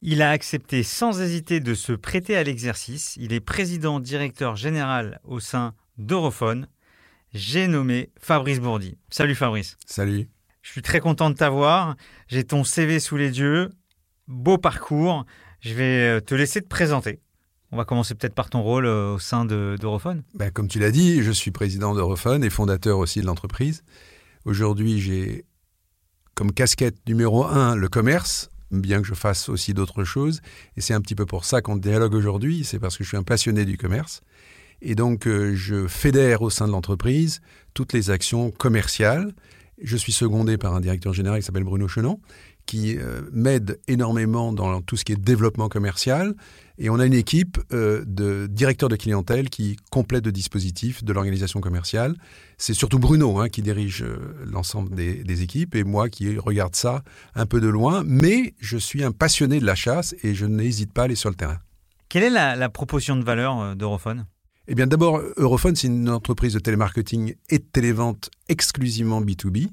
Il a accepté sans hésiter de se prêter à l'exercice. Il est président directeur général au sein d'Europhone. J'ai nommé Fabrice Bourdi. Salut Fabrice. Salut. Je suis très content de t'avoir. J'ai ton CV sous les yeux. Beau parcours. Je vais euh, te laisser te présenter. On va commencer peut-être par ton rôle euh, au sein d'Europhone. Ben, comme tu l'as dit, je suis président d'Europhone et fondateur aussi de l'entreprise. Aujourd'hui, j'ai comme casquette numéro un le commerce, bien que je fasse aussi d'autres choses. Et c'est un petit peu pour ça qu'on dialogue aujourd'hui, c'est parce que je suis un passionné du commerce. Et donc, euh, je fédère au sein de l'entreprise toutes les actions commerciales. Je suis secondé par un directeur général qui s'appelle Bruno Chenon, qui euh, m'aide énormément dans tout ce qui est développement commercial. Et on a une équipe euh, de directeurs de clientèle qui complète le dispositif de l'organisation commerciale. C'est surtout Bruno hein, qui dirige euh, l'ensemble des, équipes et moi qui regarde ça un peu de loin. Mais je suis un passionné de la chasse et je n'hésite pas à aller sur le terrain. Quelle est la, la proposition de valeur d'Europhone? Eh bien, d'abord, Europhone, c'est une entreprise de télémarketing et de télévente exclusivement B2B.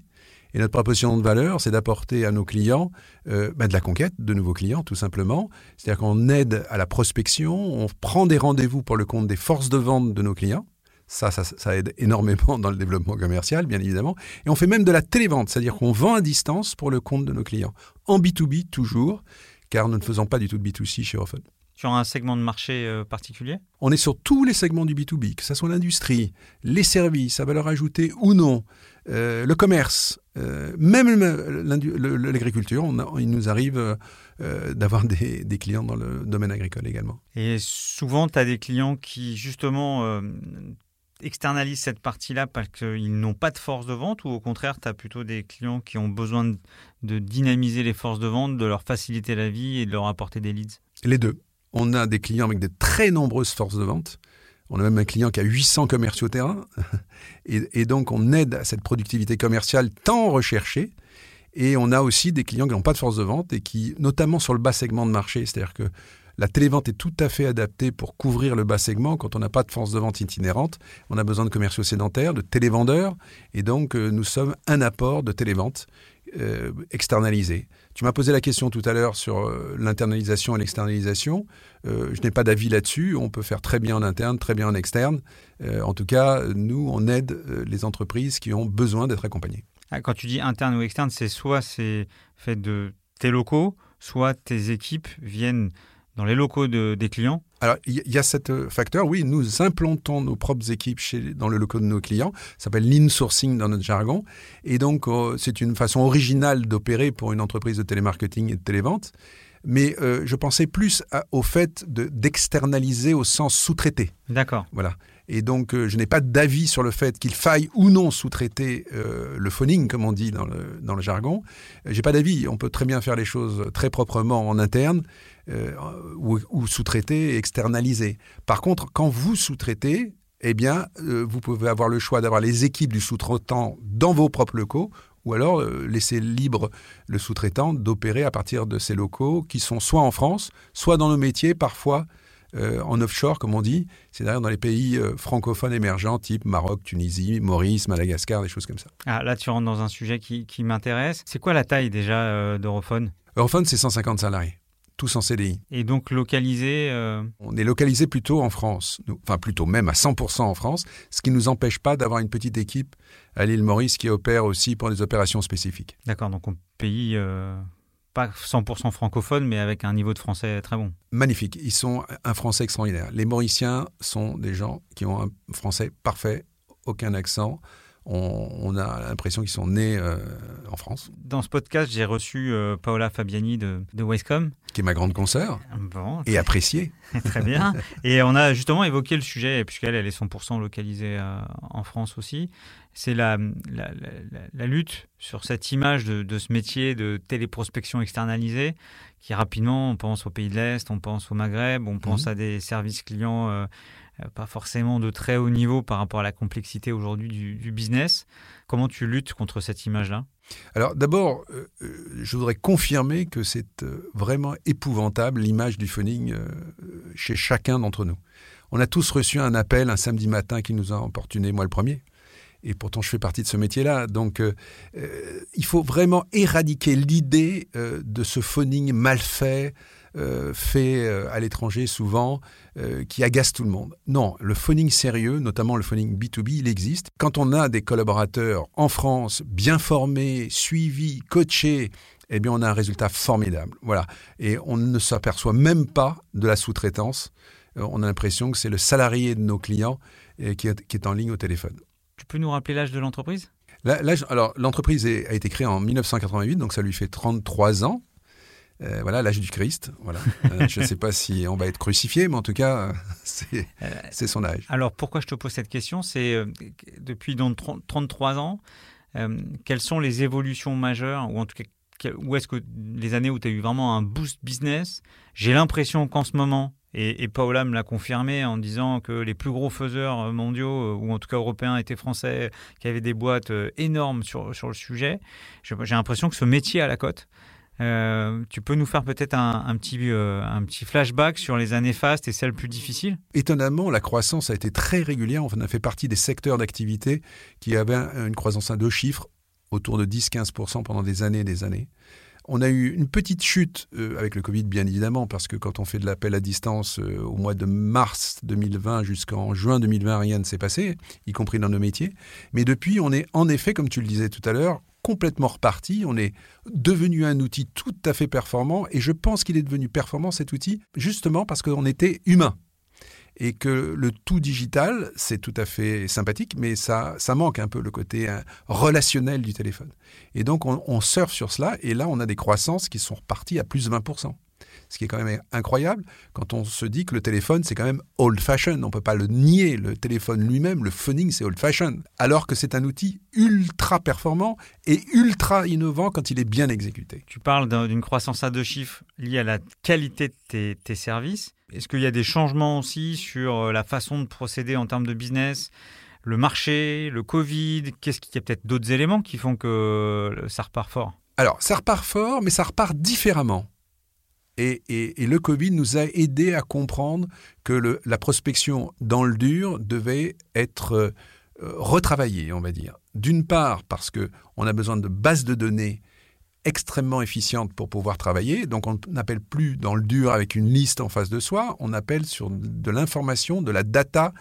Et notre proposition de valeur, c'est d'apporter à nos clients euh, bah, de la conquête, de nouveaux clients, tout simplement. C'est-à-dire qu'on aide à la prospection, on prend des rendez-vous pour le compte des forces de vente de nos clients. Ça, ça, ça, aide énormément dans le développement commercial, bien évidemment. Et on fait même de la télévente, c'est-à-dire qu'on vend à distance pour le compte de nos clients. En B2B, toujours, car nous ne faisons pas du tout de B2C chez Europhone. Sur un segment de marché euh, particulier? On est sur tous les segments du B2B, que ce soit l'industrie, les services à valeur ajoutée ou non, le commerce, euh, même l'agriculture. Il nous arrive d'avoir des, des, clients dans le domaine agricole également. Et souvent, tu as des clients qui, justement, externalisent cette partie-là parce qu'ils n'ont pas de force de vente ou au contraire, tu as plutôt des clients qui ont besoin de dynamiser les forces de vente, de leur faciliter la vie et de leur apporter des leads? Les deux. On a des clients avec de très nombreuses forces de vente. On a même un client qui a 800 commerciaux terrain. Et, donc, on aide à cette productivité commerciale tant recherchée. Et on a aussi des clients qui n'ont pas de force de vente et qui, notamment sur le bas segment de marché, c'est-à-dire que la télévente est tout à fait adaptée pour couvrir le bas segment. Quand on n'a pas de force de vente itinérante, on a besoin de commerciaux sédentaires, de télévendeurs. Et donc, euh, nous sommes un apport de télévente euh, externalisée. Tu m'as posé la question tout à l'heure sur euh, l'internalisation et l'externalisation. Euh, je n'ai pas d'avis là-dessus. On peut faire très bien en interne, très bien en externe. Euh, en tout cas, nous, on aide les entreprises qui ont besoin d'être accompagnées. Ah, quand tu dis interne ou externe, c'est soit c'est fait de tes locaux, soit tes équipes viennent dans les locaux des clients Alors, il y, a ce facteur, oui, nous implantons nos propres équipes chez, dans le locaux de nos clients. Ça s'appelle l'insourcing dans notre jargon. Et donc, euh, c'est une façon originale d'opérer pour une entreprise de télémarketing et de télévente. Mais euh, je pensais plus au fait d'externaliser au sens sous-traité. D'accord. Voilà. Et donc, euh, je n'ai pas d'avis sur le fait qu'il faille ou non sous-traiter le phoning, comme on dit dans le, dans le jargon. J'ai pas d'avis. On peut très bien faire les choses très proprement en interne. Euh, ou, sous-traiter et externaliser. Par contre, quand vous sous-traitez, eh bien, euh, vous pouvez avoir le choix d'avoir les équipes du sous-traitant dans vos propres locaux, ou alors euh, laisser libre le sous-traitant d'opérer à partir de ces locaux qui sont soit en France, soit dans nos métiers, parfois en offshore, comme on dit, c'est-à-dire dans les pays francophones émergents, type Maroc, Tunisie, Maurice, Madagascar, des choses comme ça. Ah, là, tu rentres dans un sujet qui, qui m'intéresse. C'est quoi la taille déjà d'Europhone? Europhone, c'est 150 salariés tous en CDI. Et donc localisé euh, On est localisé plutôt en France, enfin plutôt même à 100% en France, ce qui ne nous empêche pas d'avoir une petite équipe à l'île Maurice qui opère aussi pour des opérations spécifiques. D'accord, donc un pays euh, pas 100% francophone, mais avec un niveau de français très bon. Magnifique, ils sont un français extraordinaire. Les Mauriciens sont des gens qui ont un français parfait, aucun accent, on, a l'impression qu'ils sont nés euh, en France. Dans ce podcast, j'ai reçu euh, Paola Fabiani de, de Westcom. Qui est ma grande consoeur. Bon, et appréciée. très bien. Et on a justement évoqué le sujet, puisqu'elle elle est 100% localisée euh, en France aussi. C'est la, la, lutte sur cette image de, de, ce métier de téléprospection externalisée, qui rapidement, on pense aux pays de l'Est, on pense au Maghreb, on pense mhm. à des services clients pas forcément de très haut niveau par rapport à la complexité aujourd'hui du, business. Comment tu luttes contre cette image-là? Alors d'abord, euh, euh, je voudrais confirmer que c'est vraiment épouvantable l'image du phoning chez chacun d'entre nous. On a tous reçu un appel un samedi matin qui nous a importuné, moi le premier. Et pourtant, je fais partie de ce métier-là. Donc, il faut vraiment éradiquer l'idée de ce phoning mal fait, euh, fait euh, à l'étranger souvent, euh, qui agace tout le monde. Non, le phoning sérieux, notamment le phoning B2B, il existe. Quand on a des collaborateurs en France bien formés, suivis, coachés, eh bien on a un résultat formidable. Voilà. Et on ne s'aperçoit même pas de la sous-traitance. on a l'impression que c'est le salarié de nos clients qui est, qui, est, en ligne au téléphone. Tu peux nous rappeler l'âge de l'entreprise? Alors, l'entreprise a été créée en 1988, donc ça lui fait 33 ans. Euh, voilà, l'âge du Christ. Voilà. Euh, je ne sais pas si on va être crucifié, mais en tout cas, c'est son âge. Alors, pourquoi je te pose cette question? C'est euh, depuis donc 33 ans, quelles sont les évolutions majeures, ou en tout cas, où est-ce que les années où tu as eu vraiment un boost business? J'ai l'impression qu'en ce moment, et, et, Paola me l'a confirmé en disant que les plus gros faiseurs mondiaux, ou en tout cas européens, étaient français, qui avaient des boîtes énormes sur, sur le sujet. J'ai l'impression que ce métier à la cote, euh, tu peux nous faire peut-être un, petit, euh, un petit flashback sur les années fastes et celles plus difficiles? Étonnamment, la croissance a été très régulière. On a fait partie des secteurs d'activité qui avaient une croissance à deux chiffres, autour de 10-15% pendant des années et des années. On a eu une petite chute euh, avec le Covid, bien évidemment, parce que quand on fait de l'appel à distance au mois de mars 2020 jusqu'en juin 2020, rien ne s'est passé, y compris dans nos métiers. Mais depuis, on est en effet, comme tu le disais tout à l'heure, complètement reparti. On est devenu un outil tout à fait performant et je pense qu'il est devenu performant cet outil justement parce qu'on était humain. Et que le tout digital, c'est tout à fait sympathique, mais ça, ça manque un peu le côté hein, relationnel du téléphone. Et donc on, on surfe sur cela et là on a des croissances qui sont reparties à plus de 20% ce qui est quand même incroyable quand on se dit que le téléphone, c'est quand même old-fashioned. On ne peut pas le nier. Le téléphone lui-même, le phoning, c'est old-fashioned. Alors que c'est un outil ultra performant et ultra innovant quand il est bien exécuté. Tu parles d'une croissance à deux chiffres liée à la qualité de tes, services. Est-ce qu'il y a des changements aussi sur euh, la façon de procéder en termes de business le marché, le Covid, qu'est-ce qu'il y a peut-être d'autres éléments qui font que euh, ça repart fort? Alors, ça repart fort, mais ça repart différemment. Et, le Covid nous a aidé à comprendre que la prospection dans le dur devait être euh, retravaillée, on va dire. D'une part, parce qu'on a besoin de bases de données extrêmement efficientes pour pouvoir travailler. Donc on n'appelle plus dans le dur avec une liste en face de soi, on appelle sur de l'information, de la data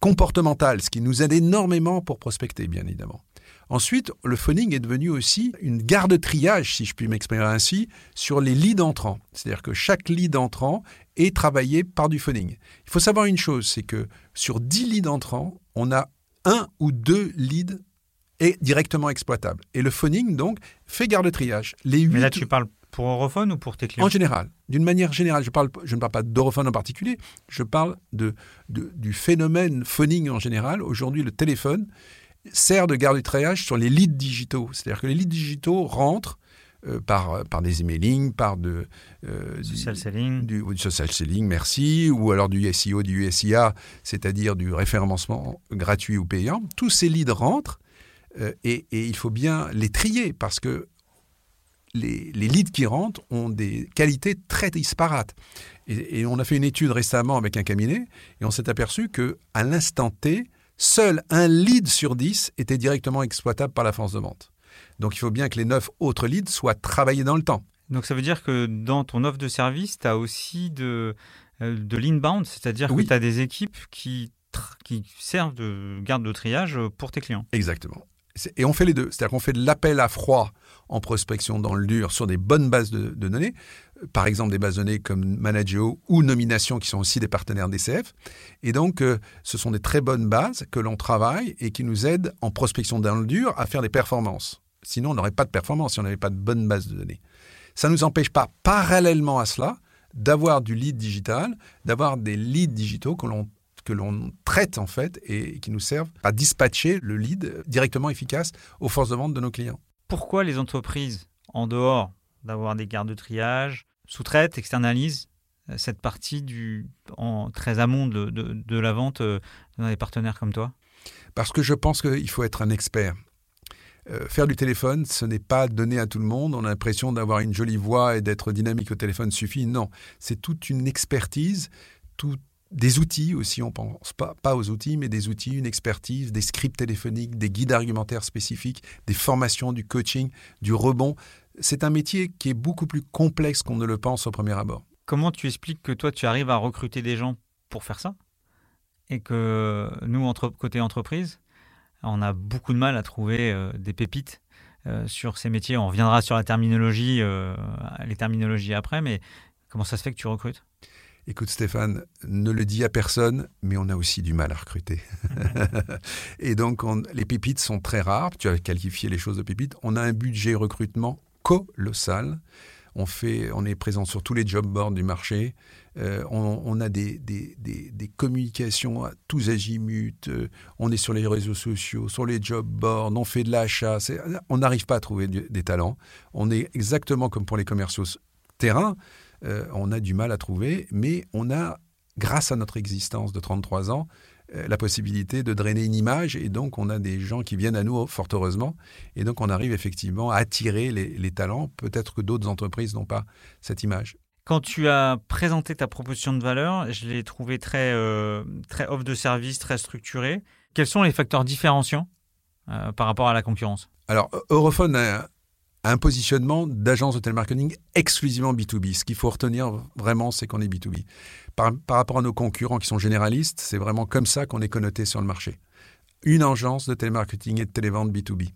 comportementale, ce qui nous aide énormément pour prospecter, bien évidemment. Ensuite, le phoning est devenu aussi une garde triage, si je puis m'exprimer ainsi, sur les leads entrants. C'est-à-dire que chaque lead entrant est travaillé par du phoning. Il faut savoir une chose, c'est que sur 10 leads entrants, on a un ou deux leads directement exploitables. Et le phoning, donc, fait garde triage. Les Mais là, tu parles pour Europhone ou pour tes clients? En général. D'une manière générale. Je, parle, je ne parle pas d'Europhone en particulier. Je parle de, du phénomène phoning en général. Aujourd'hui, le téléphone sert de garde du triage sur les leads digitaux. C'est-à-dire que les leads digitaux rentrent euh, par, par des emailing, par de, euh, social selling. Du, social selling, merci, ou alors du SEO, du SIA, c'est-à-dire du référencement gratuit ou payant. Tous ces leads rentrent euh, et, il faut bien les trier parce que les, les, leads qui rentrent ont des qualités très disparates. Et, et on a fait une étude récemment avec un cabinet et on s'est aperçu que à l'instant T, seul un lead sur 10 était directement exploitable par la force de vente. Donc il faut bien que les 9 autres leads soient travaillés dans le temps. Donc ça veut dire que dans ton offre de service, tu as aussi de, euh, de l'inbound, c'est-à-dire que tu as des équipes qui, qui servent de garde de triage pour tes clients. Exactement. Et on fait les deux. C'est-à-dire qu'on fait de l'appel à froid en prospection dans le dur sur des bonnes bases de, données, par exemple des bases de données comme Manageo ou Nomination qui sont aussi des partenaires DCF. Et donc, euh, ce sont des très bonnes bases que l'on travaille et qui nous aident en prospection dans le dur à faire des performances. Sinon, on n'aurait pas de performance si on n'avait pas de bonnes bases de données. Ça ne nous empêche pas, parallèlement à cela, d'avoir du lead digital, d'avoir des leads digitaux que l'on que l'on traite en fait et qui nous servent à dispatcher le lead directement efficace aux forces de vente de nos clients. Pourquoi les entreprises, en dehors d'avoir des gardes de triage, sous-traitent, externalisent euh, cette partie du, en très amont de, de, la vente euh, dans des partenaires comme toi? Parce que je pense qu'il faut être un expert. Euh, faire du téléphone, ce n'est pas donné à tout le monde. On a l'impression d'avoir une jolie voix et d'être dynamique au téléphone suffit. Non, c'est toute une expertise, tout, des outils aussi, on pense pas, pas aux outils, mais des outils, une expertise, des scripts téléphoniques, des guides argumentaires spécifiques, des formations, du coaching, du rebond. C'est un métier qui est beaucoup plus complexe qu'on ne le pense au premier abord. Comment tu expliques que toi, tu arrives à recruter des gens pour faire ça et que nous, côté entreprise, on a beaucoup de mal à trouver euh, des pépites euh, sur ces métiers? On reviendra sur la terminologie, euh, les terminologies après, mais comment ça se fait que tu recrutes? Écoute Stéphane, ne le dis à personne, mais on a aussi du mal à recruter. et donc les pépites sont très rares, tu as qualifié les choses de pépites. On a un budget recrutement colossal. On, fait, on est présent sur tous les job boards du marché. Euh, on, a des, des, communications à tous azimuts. Euh, on est sur les réseaux sociaux, sur les job boards. On fait de l'achat. On n'arrive pas à trouver des talents. On est exactement comme pour les commerciaux terrain. Euh, on a du mal à trouver, mais on a, grâce à notre existence de 33 ans, euh, la possibilité de drainer une image et donc on a des gens qui viennent à nous fort heureusement et donc on arrive effectivement à attirer les, talents. Peut-être que d'autres entreprises n'ont pas cette image. Quand tu as présenté ta proposition de valeur, je l'ai trouvé très, euh, très offre de service, très structuré. Quels sont les facteurs différenciants par rapport à la concurrence? Alors, Europhone a, un positionnement d'agence de télémarketing exclusivement B2B. Ce qu'il faut retenir vraiment, c'est qu'on est B2B. Par, rapport à nos concurrents qui sont généralistes, c'est vraiment comme ça qu'on est connoté sur le marché. Une agence de télémarketing et de télévente B2B.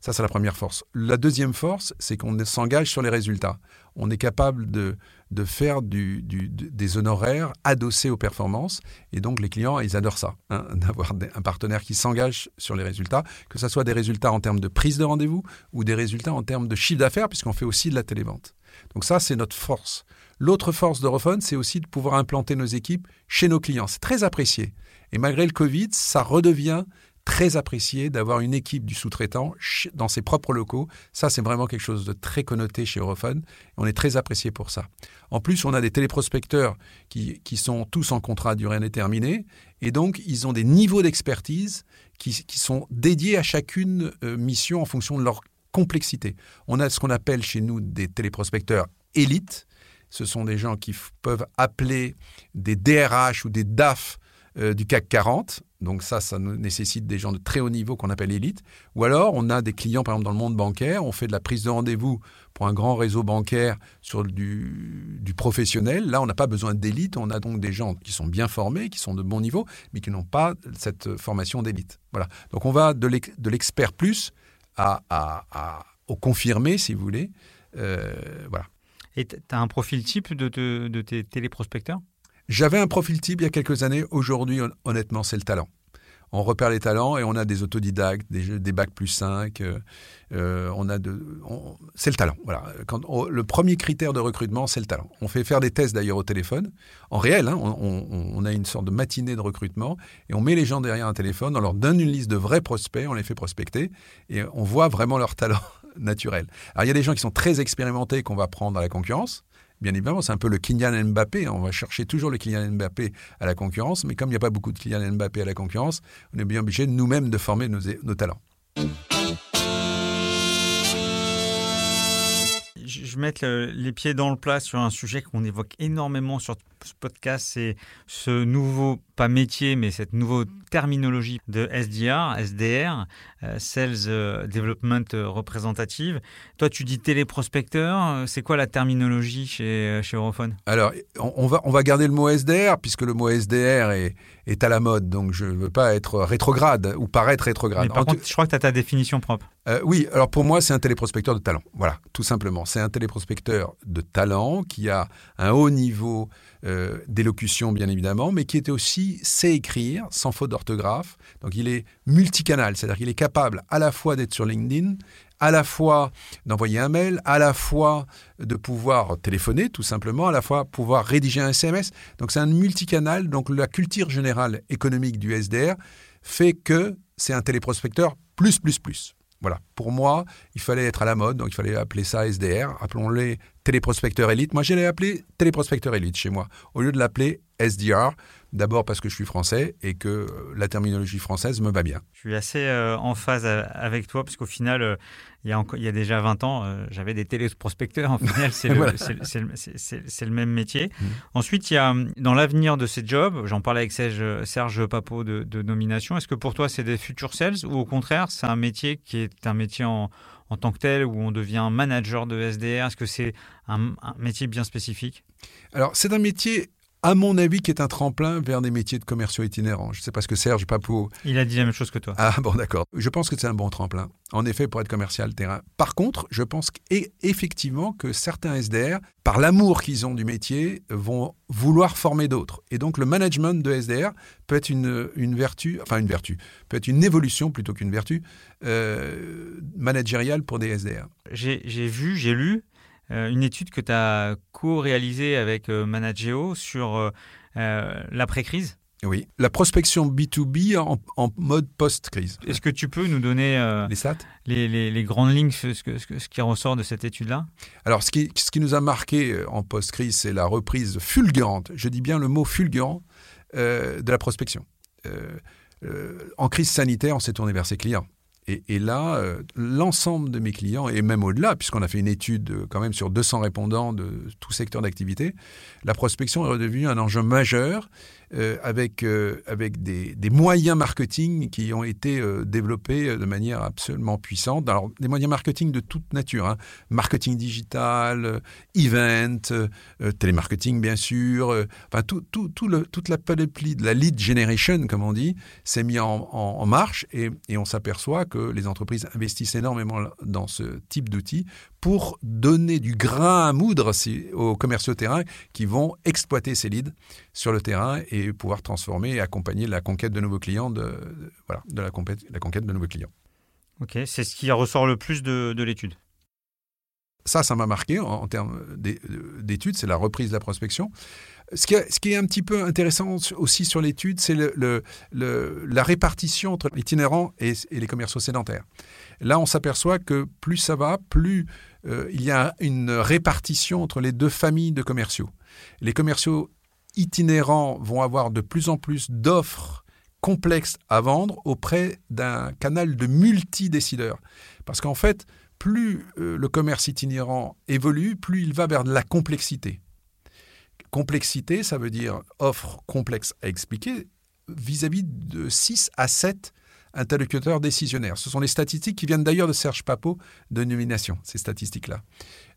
Ça, c'est la première force. La deuxième force, c'est qu'on s'engage sur les résultats. On est capable de, de faire des honoraires adossés aux performances. Et donc, les clients, ils adorent ça, hein, d'avoir un partenaire qui s'engage sur les résultats, que ce soit des résultats en termes de prise de rendez-vous ou des résultats en termes de chiffre d'affaires, puisqu'on fait aussi de la télévente. Donc ça, c'est notre force. L'autre force d'Europhone, c'est aussi de pouvoir implanter nos équipes chez nos clients. C'est très apprécié. Et malgré le Covid, ça redevient très apprécié d'avoir une équipe du sous-traitant dans ses propres locaux. Ça, c'est vraiment quelque chose de très connoté chez Europhone. On est très apprécié pour ça. En plus, on a des téléprospecteurs qui, qui sont tous en contrat à durée indéterminée. Et donc, ils ont des niveaux d'expertise qui, qui, sont dédiés à chacune euh, mission en fonction de leur complexité. On a ce qu'on appelle chez nous des téléprospecteurs élites. Ce sont des gens qui peuvent appeler des DRH ou des DAF euh, du CAC 40. Donc ça, ça nécessite des gens de très haut niveau qu'on appelle élite. Ou alors, on a des clients, par exemple, dans le monde bancaire, on fait de la prise de rendez-vous pour un grand réseau bancaire sur du, professionnel. Là, on n'a pas besoin d'élite, on a donc des gens qui sont bien formés, qui sont de bon niveau, mais qui n'ont pas cette formation d'élite. Voilà. Donc on va de l'expert plus à, au confirmé, si vous voulez. Euh, voilà. Et tu as un profil type de, de tes téléprospecteurs? J'avais un profil type il y a quelques années. Aujourd'hui, honnêtement, c'est le talent. On repère les talents et on a des autodidactes, des, des bacs plus 5. Euh, euh, c'est le talent. Voilà. Le premier critère de recrutement, c'est le talent. On fait faire des tests d'ailleurs au téléphone, en réel. Hein, on, on, a une sorte de matinée de recrutement et on met les gens derrière un téléphone. On leur donne une liste de vrais prospects, on les fait prospecter et on voit vraiment leur talent naturel. Alors il y a des gens qui sont très expérimentés qu'on va prendre à la concurrence. Bien évidemment, c'est un peu le Kylian Mbappé. On va chercher toujours le Kylian Mbappé à la concurrence, mais comme il n'y a pas beaucoup de Kylian Mbappé à la concurrence, on est bien obligé nous-mêmes de former nos, talents. Je vais mettre les pieds dans le plat sur un sujet qu'on évoque énormément sur podcast, c'est ce nouveau, pas métier, mais cette nouvelle terminologie de SDR, SDR, euh, Sales euh, Development Representative. Toi, tu dis téléprospecteur. C'est quoi la terminologie chez, chez Europhone? Alors, on va, on va garder le mot SDR, puisque le mot SDR est, est à la mode. Donc, je ne veux pas être rétrograde ou paraître rétrograde. Mais par contre, je crois que tu as ta définition propre. Euh, oui, alors pour moi, c'est un téléprospecteur de talent. Voilà, tout simplement. C'est un téléprospecteur de talent qui a un haut niveau euh, d'élocution, bien évidemment, mais qui était aussi sait écrire sans faute d'orthographe. Donc il est multicanal, c'est-à-dire qu'il est capable à la fois d'être sur LinkedIn, à la fois d'envoyer un mail, à la fois de pouvoir téléphoner tout simplement, à la fois pouvoir rédiger un SMS. Donc c'est un multicanal. Donc la culture générale économique du SDR fait que c'est un téléprospecteur plus, plus, plus. Voilà. Pour moi, il fallait être à la mode, donc il fallait appeler ça SDR. Appelons-les téléprospecteur élite. Moi, j'allais appeler téléprospecteur élite chez moi, au lieu de l'appeler SDR. D'abord parce que je suis français et que euh, la terminologie française me va bien. Je suis assez euh, en phase avec toi, parce qu'au final, euh, il, y a il y a déjà 20 ans, j'avais des téléprospecteurs. En final, c'est le, même métier. Mmh. Ensuite, il y a dans l'avenir de ces jobs, j'en parlais avec Serge, Serge Papeau de, de nomination, est-ce que pour toi, c'est des futurs sales ou au contraire, c'est un métier qui est un métier en, tant que tel où on devient manager de SDR Est-ce que c'est un, métier bien spécifique? Alors, c'est un métier à mon avis, qui est un tremplin vers des métiers de commerciaux itinérants. Je ne sais pas ce que Serge Papou... Il a dit la même chose que toi. Ah bon, d'accord. Je pense que c'est un bon tremplin, en effet, pour être commercial terrain. Par contre, je pense effectivement que certains SDR, par l'amour qu'ils ont du métier, vont vouloir former d'autres. Et donc, le management de SDR peut être une, une vertu, enfin une vertu, peut être une évolution plutôt qu'une vertu euh, managériale pour des SDR. J'ai vu, j'ai lu une étude que tu as co-réalisée avec euh, Manageo sur euh, l'après-crise. Oui, la prospection B2B en, mode post-crise. Est-ce que tu peux nous donner les, SAT les, les, grandes lignes, ce, ce, ce, qui ressort de cette étude-là? Alors, ce qui, ce qui nous a marqué en post-crise, c'est la reprise fulgurante, je dis bien le mot fulgurant, de la prospection. en crise sanitaire, on s'est tourné vers ses clients. Et, là, euh, l'ensemble de mes clients, et même au-delà, puisqu'on a fait une étude euh, quand même sur 200 répondants de tout secteur d'activité, la prospection est redevenue un enjeu majeur euh, avec, euh, avec des, moyens marketing qui ont été euh, développés de manière absolument puissante. Alors, des moyens marketing de toute nature, hein. marketing digital, event, télémarketing bien sûr, enfin tout, tout, toute la panoplie de la lead generation, comme on dit, s'est mis en, en, marche et, et on s'aperçoit que les entreprises investissent énormément dans ce type d'outils pour donner du grain à moudre aux commerciaux terrain qui vont exploiter ces leads sur le terrain et pouvoir transformer et accompagner la conquête de nouveaux clients, de, voilà, de la, conquête, la conquête de nouveaux clients. Ok, c'est ce qui ressort le plus de, de l'étude. Ça, ça m'a marqué en, termes d'études, c'est la reprise de la prospection. Ce qui, est, ce qui, est, un petit peu intéressant aussi sur l'étude, c'est le, le, la répartition entre l'itinérant et, et, les commerciaux sédentaires. Là, on s'aperçoit que plus ça va, plus euh, il y a une répartition entre les deux familles de commerciaux. Les commerciaux itinérants vont avoir de plus en plus d'offres complexes à vendre auprès d'un canal de multi-décideurs. Parce qu'en fait, plus euh, le commerce itinérant évolue, plus il va vers de la complexité. Complexité, ça veut dire offre complexe à expliquer vis-à-vis de 6 à 7 interlocuteurs décisionnaires. Ce sont les statistiques qui viennent d'ailleurs de Serge Papot de Nomination, ces statistiques-là.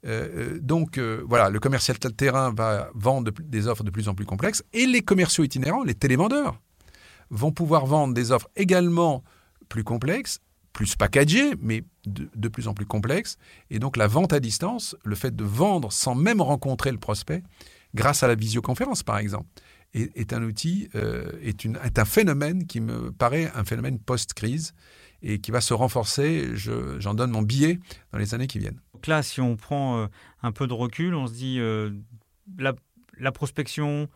Euh, euh, donc voilà, le commercial terrain va vendre des offres de plus en plus complexes et les commerciaux itinérants, les télévendeurs, vont pouvoir vendre des offres également plus complexes plus packagé, mais de, plus en plus complexe. Et donc la vente à distance, le fait de vendre sans même rencontrer le prospect, grâce à la visioconférence par exemple, est, un outil, euh, est, une, est, un phénomène qui me paraît un phénomène post-crise et qui va se renforcer. J'en donne mon billet dans les années qui viennent. Donc là, si on prend euh, un peu de recul, on se dit euh, la, prospection,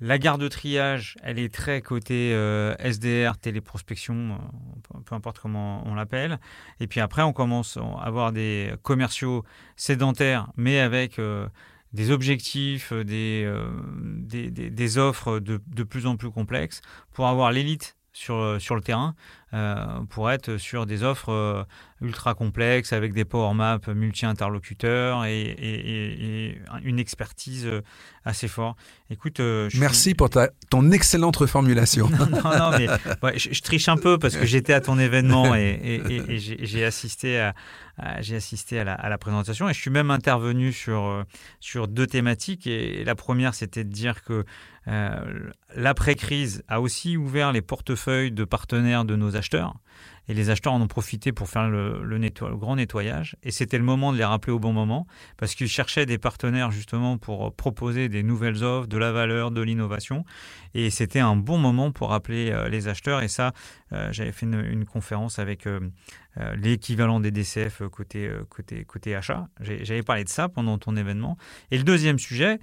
la gare de triage, elle est très côté SDR, téléprospection, euh, peu importe comment on l'appelle. Et puis après, on commence à avoir des commerciaux sédentaires, mais avec des objectifs, des, des, offres de, plus en plus complexes pour avoir l'élite sur, sur le terrain pour être sur des offres ultra complexes avec des power maps multi-interlocuteurs et, une expertise assez forte. Écoute, merci pour ta, ton excellente reformulation. non, non, mais je, triche un peu parce que j'étais à ton événement et, j'ai assisté à, j'ai assisté à la, présentation et je suis même intervenu sur, sur deux thématiques. Et la première, c'était de dire que euh, l'après-crise a aussi ouvert les portefeuilles de partenaires de nos acheteurs. Et les acheteurs en ont profité pour faire le, grand nettoyage. Et c'était le moment de les rappeler au bon moment, parce qu'ils cherchaient des partenaires justement pour proposer des nouvelles offres, de la valeur, de l'innovation. Et c'était un bon moment pour rappeler euh, les acheteurs. Et ça, euh, j'avais fait une, conférence avec l'équivalent des DCF côté, côté, côté achat. J'avais parlé de ça pendant ton événement. Et le deuxième sujet,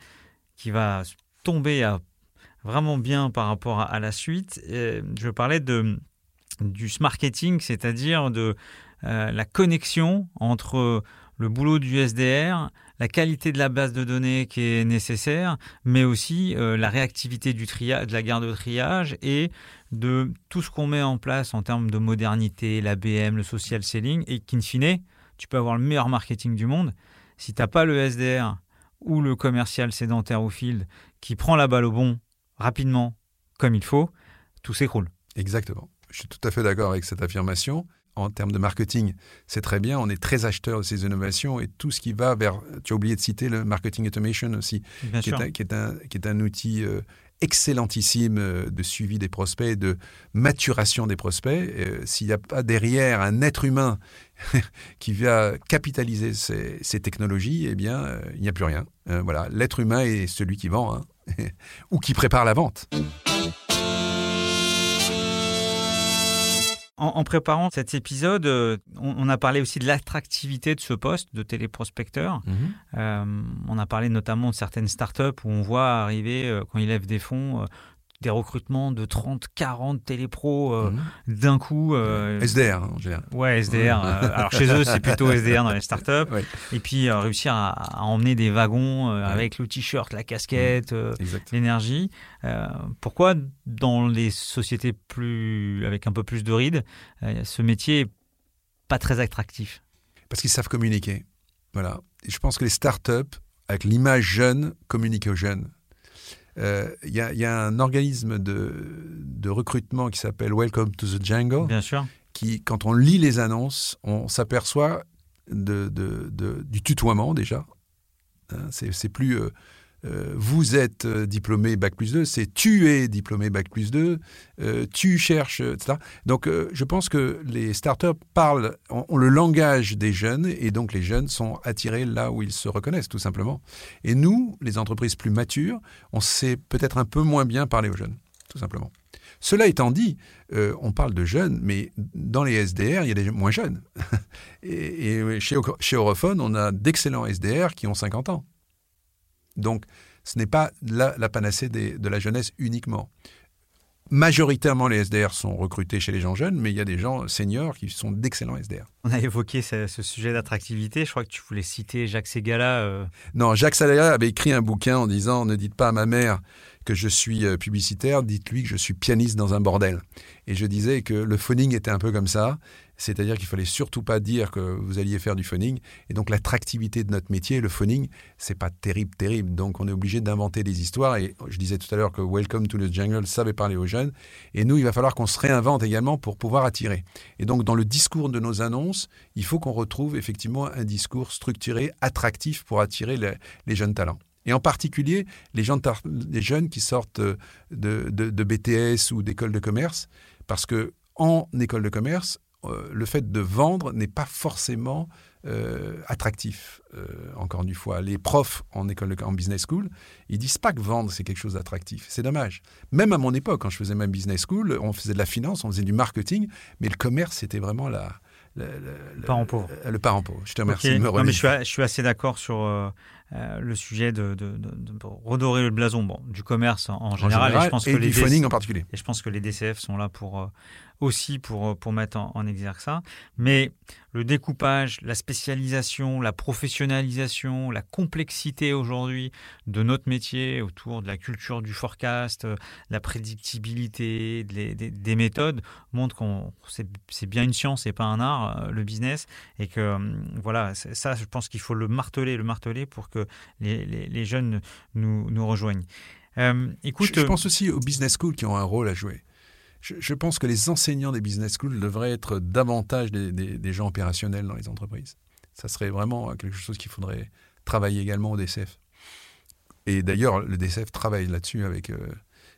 qui va tomber à vraiment bien par rapport à, la suite. je parlais de, du marketing, c'est-à-dire de euh, la connexion entre le boulot du SDR, la qualité de la base de données qui est nécessaire, mais aussi euh, la réactivité du triage, de la garde de triage et de tout ce qu'on met en place en termes de modernité, l'ABM, le social selling, et qu'in fine, tu peux avoir le meilleur marketing du monde. Si tu n'as pas le SDR ou le commercial sédentaire au field qui prend la balle au bon rapidement, comme il faut, tout s'écroule. Exactement. Je suis tout à fait d'accord avec cette affirmation. En termes de marketing, c'est très bien. On est très acheteur de ces innovations et tout ce qui va vers. Tu as oublié de citer le marketing automation aussi, qui est, un, qui est, un, qui est un outil euh, excellentissime euh, de suivi des prospects, de maturation des prospects. Euh, s'il n'y a pas derrière un être humain qui vient capitaliser ces, technologies, eh bien, il n'y a plus rien. voilà, l'être humain est celui qui vend. Hein. ou qui prépare la vente. En, préparant cet épisode, euh, on, a parlé aussi de l'attractivité de ce poste de téléprospecteur. Euh, on a parlé notamment de certaines startups où on voit arriver, euh, quand ils lèvent des fonds, des recrutements de 30, 40 télépros euh, mhm. d'un coup. Euh, SDR, en général. Ouais, SDR. Euh, alors chez eux, c'est plutôt SDR dans les startups. Et puis réussir à, emmener des wagons avec le t-shirt, la casquette, mhm. l'énergie. pourquoi dans les sociétés plus avec un peu plus de rides, ce métier est pas très attractif? Parce qu'ils savent communiquer. Voilà. Et je pense que les startups, avec l'image jeune, communiquent aux jeunes. Il euh, y, a un organisme de, recrutement qui s'appelle Welcome to the Jungle. Bien sûr. Qui, quand on lit les annonces, on s'aperçoit de, du tutoiement déjà. Hein, c'est plus euh, euh, vous êtes euh, diplômé Bac plus 2, c'est tu es diplômé Bac plus 2, euh, tu cherches, etc. Donc je pense que les startups parlent, ont, le langage des jeunes et donc les jeunes sont attirés là où ils se reconnaissent tout simplement. Et nous, les entreprises plus matures, on sait peut-être un peu moins bien parler aux jeunes, tout simplement. Cela étant dit, on parle de jeunes, mais dans les SDR, il y a des moins jeunes. et, chez, chez Europhone, on a d'excellents SDR qui ont 50 ans. Donc, ce n'est pas la, panacée de la jeunesse uniquement. Majoritairement, les SDR sont recrutés chez les gens jeunes, mais il y a des gens seniors qui sont d'excellents SDR. On a évoqué ce, sujet d'attractivité. Je crois que tu voulais citer Jacques Segala. Euh. Non, Jacques Segala avait écrit un bouquin en disant Ne dites pas à ma mère que je suis euh, publicitaire, dites-lui que je suis pianiste dans un bordel. Et je disais que le phoning était un peu comme ça. C'est-à-dire qu'il fallait surtout pas dire que vous alliez faire du phoning. Et donc l'attractivité de notre métier, le phoning, c'est pas terrible, terrible. Donc on est obligé d'inventer des histoires. Et je disais tout à l'heure que Welcome to the Jungle savait parler aux jeunes. Et nous, il va falloir qu'on se réinvente également pour pouvoir attirer. Et donc dans le discours de nos annonces, il faut qu'on retrouve effectivement un discours structuré, attractif pour attirer les, jeunes talents. Et en particulier, les, jeunes qui sortent de, de BTS ou d'école de commerce, parce que en école de commerce, euh, le fait de vendre n'est pas forcément euh, attractif. Euh, encore une fois, les profs en école en business school, ils disent pas que vendre c'est quelque chose d'attractif. C'est dommage. Même à mon époque, quand je faisais ma business school, on faisait de la finance, on faisait du marketing, mais le commerce c'était vraiment la, le, le, parent pauvre. Le parent pauvre. Je te remercie de me non, mais je, suis, je, suis, assez d'accord sur le sujet de, redorer le blason bon, du commerce en, général, et, je pense que les en particulier. Et je pense que les DCF sont là pour aussi pour, pour mettre en, en exergue ça. Mais le découpage, la spécialisation, la professionnalisation, la complexité aujourd'hui de notre métier autour de la culture du forecast, la prédictibilité, des, méthodes montrent qu'on c'est bien une science et pas un art, le business, et que voilà, ça, je pense qu'il faut le marteler, le marteler pour que les, les, jeunes nous, nous rejoignent. Euh, écoute, je, je pense aussi aux business schools qui ont un rôle à jouer je, pense que les enseignants des business schools devraient être davantage des, gens opérationnels dans les entreprises. Ça serait vraiment quelque chose qu'il faudrait travailler également au DCF. Et d'ailleurs, le DCF travaille là-dessus avec euh,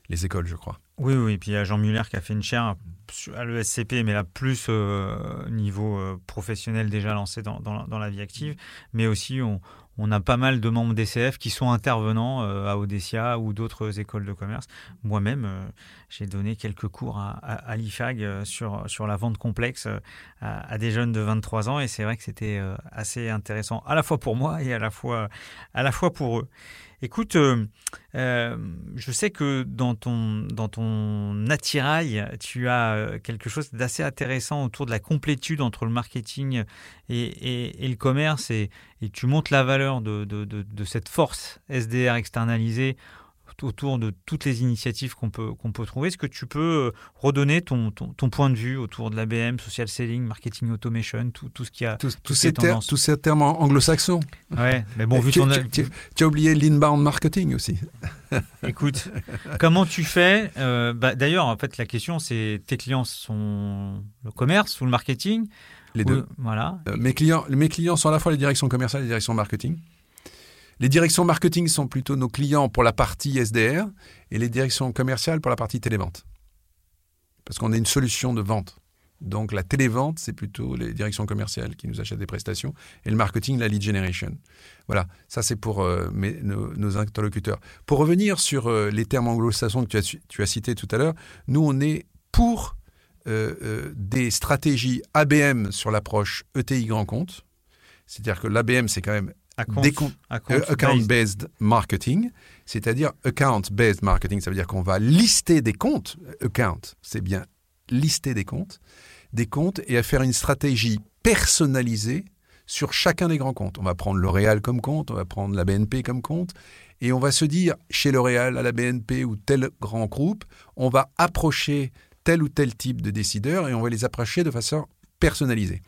les écoles, je crois. Oui, oui. Et puis il y a Jean Muller qui a fait une chaire à l'ESCP, mais là plus euh, niveau euh, professionnel déjà lancé dans, dans, la vie active. Mais aussi, on, on a pas mal de membres DCF qui sont intervenants euh, à Odessia ou d'autres écoles de commerce. Moi-même, euh, j'ai donné quelques cours à, l'IFAG euh, sur, sur la vente complexe à, des jeunes de 23 ans et c'est vrai que c'était assez intéressant à la fois pour moi et à la fois, à la fois pour eux. Écoute, euh, euh, je sais que dans ton, attirail, tu as euh, quelque chose d'assez intéressant autour de la complétude entre le marketing et, le commerce et, tu montes la valeur de cette force SDR externalisée autour de toutes les initiatives qu'on peut, qu'on peut trouver. Est-ce que tu peux euh, redonner ton, ton, point de vue autour de l'ABM, social selling, marketing automation, tout, tout ce qui a. Tous ces, termes, tous ces termes anglo-saxons. Ouais, mais bon, vu tu, tu, tu, as oublié l'inbound marketing aussi. Écoute, comment tu fais euh, bah, D'ailleurs, en fait, la question, c'est tes clients sont le commerce ou le marketing? Les deux. voilà. Euh, mes, clients, mes clients sont à la fois les directions commerciales et les directions marketing. Les directions marketing sont plutôt nos clients pour la partie SDR et les directions commerciales pour la partie télévente. Parce qu'on est une solution de vente. Donc la télévente, c'est plutôt les directions commerciales qui nous achètent des prestations et le marketing, la lead generation. Voilà, ça c'est pour euh, nos, interlocuteurs. Pour revenir sur euh, les termes anglo-saxons que tu as, cités tout à l'heure, nous on est pour euh, des stratégies ABM sur l'approche ETI grand compte. C'est-à-dire que l'ABM, c'est quand même account-based marketing, c'est-à-dire account-based marketing, ça veut dire qu'on va lister des comptes, account, c'est bien lister des comptes, des comptes et à faire une stratégie personnalisée sur chacun des grands comptes. On va prendre L'Oréal comme compte, on va prendre la BNP comme compte, et on va se dire, chez L'Oréal, à la BNP ou tel grand groupe, on va approcher tel ou tel type de décideurs et on va les approcher de façon personnalisée.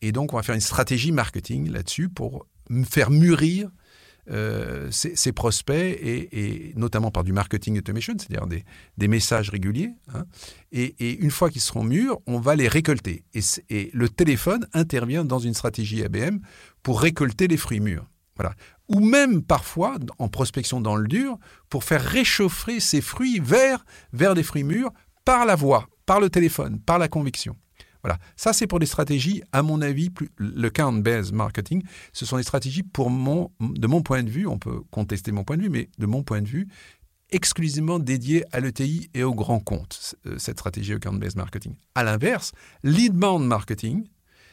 Et donc, on va faire une stratégie marketing là-dessus pour faire mûrir euh, ces, prospects et, notamment par du marketing automation, c'est-à-dire des, messages réguliers. Hein. et, une fois qu'ils seront mûrs, on va les récolter. Et, et, le téléphone intervient dans une stratégie ABM pour récolter les fruits mûrs. Voilà. Ou même parfois en prospection dans le dur pour faire réchauffer ces fruits vers, vers des fruits mûrs par la voix, par le téléphone, par la conviction. Voilà, ça c'est pour des stratégies, à mon avis, plus, le count-based marketing, ce sont des stratégies pour mon, de mon point de vue, on peut contester mon point de vue, mais de mon point de vue, exclusivement dédiées à l'ETI et au grand compte, euh, cette stratégie account-based marketing. À l'inverse, lead-bound marketing,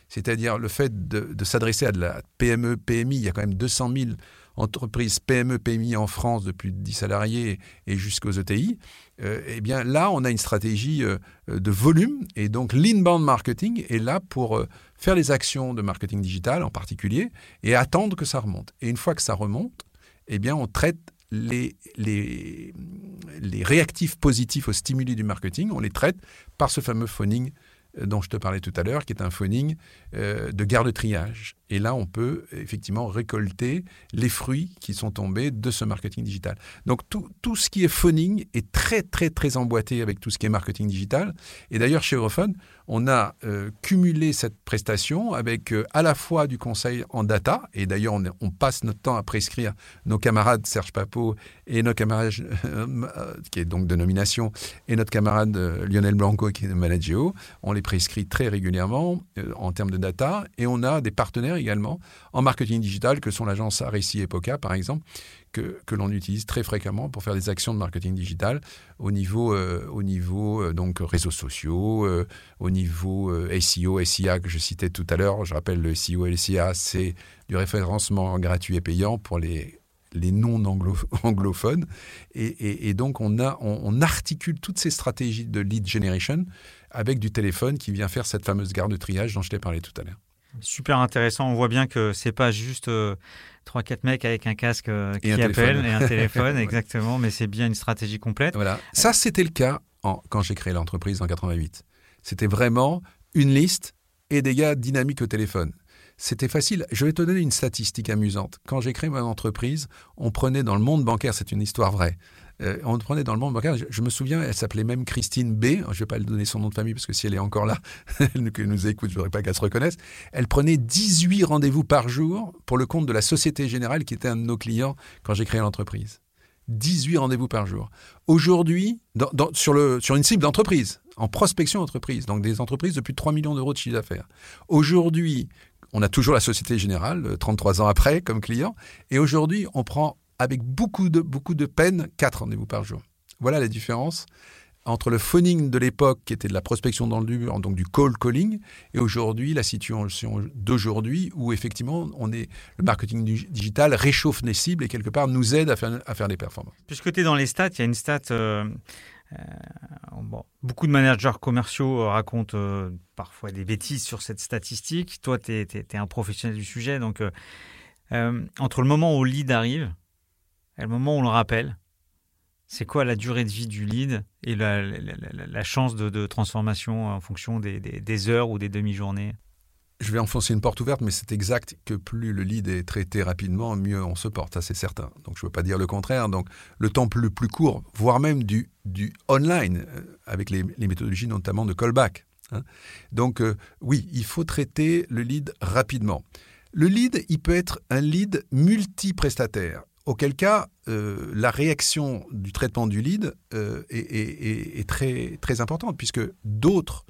c'est-à-dire le fait de, de s'adresser à de la PME, PMI, il y a quand même 200 000 entreprises PME, PMI en France de plus de 10 salariés et jusqu'aux ETI, euh, eh là, on a une stratégie euh, de volume et donc l'inbound marketing est là pour euh, faire les actions de marketing digital en particulier et attendre que ça remonte. Et une fois que ça remonte, eh bien on traite les, réactifs positifs aux stimuli du marketing, on les traite par ce fameux phoning dont je te parlais tout à l'heure, qui est un phoning de garde-triage. Et là, on peut effectivement récolter les fruits qui sont tombés de ce marketing digital. Donc tout, tout ce qui est phoning est très très très emboîté avec tout ce qui est marketing digital. Et d'ailleurs, chez Europhone, on a euh, cumulé cette prestation avec euh, à la fois du conseil en data, et d'ailleurs on, on, passe notre temps à prescrire nos camarades Serge Papot et nos camarades, euh, qui est donc de nomination, et notre camarade Lionel Blanco qui est de Manageo, on les prescrit très régulièrement en termes de data, et on a des partenaires également en marketing digital, que sont l'agence Aressi et Poca, par exemple, que, que l'on utilise très fréquemment pour faire des actions de marketing digital au niveau, euh, au niveau euh, donc réseaux sociaux, euh, au niveau SEO, SIA que je citais tout à l'heure. Je rappelle le SEO et le SIA, c'est du référencement gratuit et payant pour les les non-anglophones. Et, donc, on, a, on, articule toutes ces stratégies de lead generation avec du téléphone qui vient faire cette fameuse garde de triage dont je t'ai parlé tout à l'heure. Super intéressant. On voit bien que c'est pas juste trois, 4 mecs avec un casque euh, qui appellent et un téléphone, exactement, mais c'est bien une stratégie complète. Voilà. Ça, c'était le cas quand j'ai créé l'entreprise en 88. C'était vraiment une liste et des gars dynamiques au téléphone. C'était facile. Je vais te donner une statistique amusante. Quand j'ai créé mon entreprise, on prenait dans le monde bancaire, c'est une histoire vraie, euh, on prenait dans le monde bancaire, je, me souviens, elle s'appelait même Christine B. Je ne vais pas lui donner son nom de famille parce que si elle est encore là, elle nous écoute, je ne voudrais pas qu'elle se reconnaisse. Elle prenait 18 rendez-vous par jour pour le compte de la Société Générale qui était un de nos clients quand j'ai créé l'entreprise. 18 rendez-vous par jour. Aujourd'hui, sur, une cible d'entreprise, en prospection d'entreprise, donc des entreprises de plus de 3 millions d'euros de chiffre d'affaires. Aujourd'hui, on a toujours la Société Générale, 33 ans après, comme client. Et aujourd'hui, on prend avec beaucoup de, beaucoup de peine, 4 rendez-vous par jour. Voilà la différence entre le phoning de l'époque, qui était de la prospection dans le dur, donc du call calling, et aujourd'hui, la situation d'aujourd'hui, où effectivement, on est, le marketing digital réchauffe les cibles et quelque part nous aide à faire, à faire des performances. Puisque tu es dans les stats, il y a une stat. Euh, euh, beaucoup de managers commerciaux racontent euh, parfois des bêtises sur cette statistique. Toi, tu es, un professionnel du sujet, donc entre le moment où le lead arrive et le moment où on le rappelle, c'est quoi la durée de vie du lead et la, chance de, transformation en fonction des, heures ou des demi-journées? Je vais enfoncer une porte ouverte, mais c'est exact que plus le lead est traité rapidement, mieux on se porte, ça c'est certain. Donc je ne veux pas dire le contraire. Donc le temps le plus court, voire même du, du online, euh, avec les, méthodologies notamment de callback. Hein. Donc euh, oui, il faut traiter le lead rapidement. Le lead, il peut être un lead multi-prestataire auquel cas euh, la réaction du traitement du lead euh, est, très, importante, puisque d'autres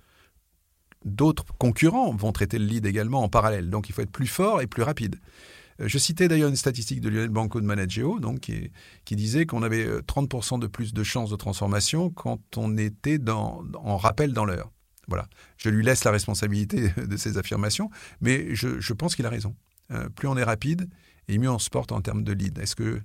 concurrents vont traiter le lead également en parallèle. Donc il faut être plus fort et plus rapide. Euh, je citais d'ailleurs une statistique de Lionel Banco de Manageo donc, qui, disait qu'on avait 30% de plus de chances de transformation quand on était en rappel dans l'heure. Voilà. Je lui laisse la responsabilité de ces affirmations, mais je pense qu'il a raison. plus on est rapide, et mieux on se porte en termes de lead. Est-ce que,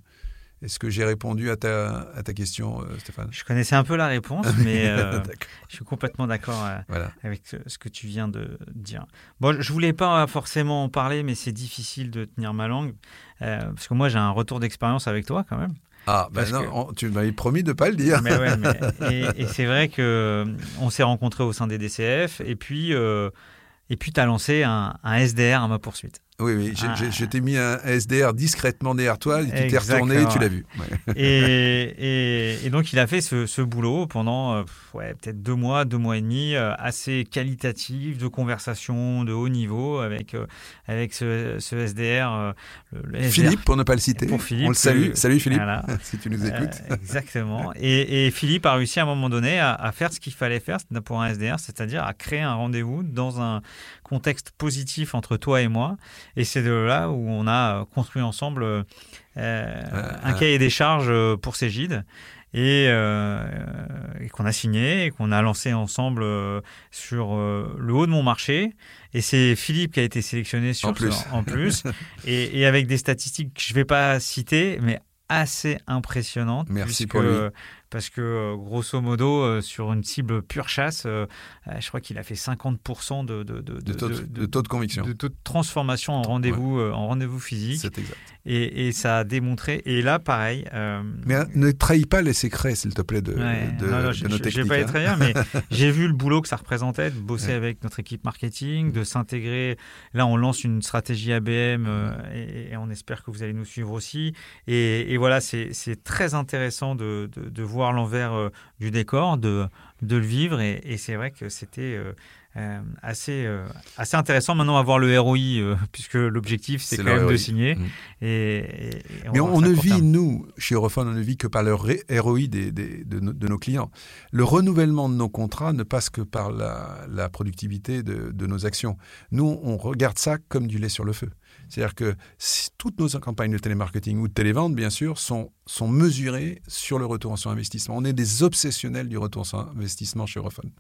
est que j'ai répondu à ta, à ta question, euh, Stéphane? Je connaissais un peu la réponse, mais euh, je suis complètement d'accord euh, avec ce que tu viens de dire. Bon, je voulais pas forcément en parler, mais c'est difficile de tenir ma langue, parce que moi j'ai un retour d'expérience avec toi quand même. Ah, ben non, tu m'avais promis de ne pas le dire. Mais ouais, et, et c'est vrai qu'on s'est rencontrés au sein des DCF, et puis, et puis tu as lancé un, un SDR à ma poursuite. Oui, oui, je, t'ai mis un SDR discrètement derrière toi, tu t'es retourné et tu l'as vu. Et, et, donc il a fait ce, ce boulot pendant euh, ouais, peut-être deux mois, deux mois et demi, euh, assez qualitatif, de conversation de haut niveau avec, euh, avec ce, ce SDR, Philippe, pour ne pas le citer. Pour Philippe, On le salue. Salut Philippe, si tu nous écoutes. exactement. Et, Philippe a réussi à un moment donné à, à faire ce qu'il fallait faire pour un SDR, c'est-à-dire à créer un rendez-vous dans un contexte positif entre toi et moi. Et c'est de là où on a construit ensemble euh, un cahier des charges euh, pour ces guides. Euh, et, qu'on a signé et qu'on a lancé ensemble sur le haut de mon marché. Et c'est Philippe qui a été sélectionné sur en plus, en plus et, avec des statistiques que je ne vais pas citer, mais assez impressionnantes. Merci pour lui parce que euh, grosso modo, euh, sur une cible pure chasse, euh, je crois qu'il a fait 50% de, de, de, de, taux de, conviction. De taux de transformation en rendez-vous en rendez-vous physique. C'est exact. Et, et, ça a démontré. Et là, pareil. Mais ne trahis pas les secrets, s'il te plaît, de, de, non, nos techniques. Je vais pas être hein. mais j'ai vu le boulot que ça représentait de bosser avec notre équipe marketing, de s'intégrer. Là, on lance une stratégie ABM et, on espère que vous allez nous suivre aussi. Et, et voilà, c'est très intéressant de, voir voir l'envers euh, du décor, de de le vivre. Et, c'est vrai que c'était euh, assez, euh, assez intéressant. Maintenant, on va voir le ROI, euh, puisque l'objectif, c'est quand même de signer. Mm. Et, Mais on, ne vit, nous, chez Europhone, on ne vit que par le ROI des, de, nos clients. Le renouvellement de nos contrats ne passe que par la, productivité de, de, nos actions. Nous, on regarde ça comme du lait sur le feu. C'est-à-dire que toutes nos campagnes de télémarketing ou de télévente, bien sûr, sont, sont mesurées sur le retour sur investissement. On est des obsessionnels du retour sur investissement chez Europhone.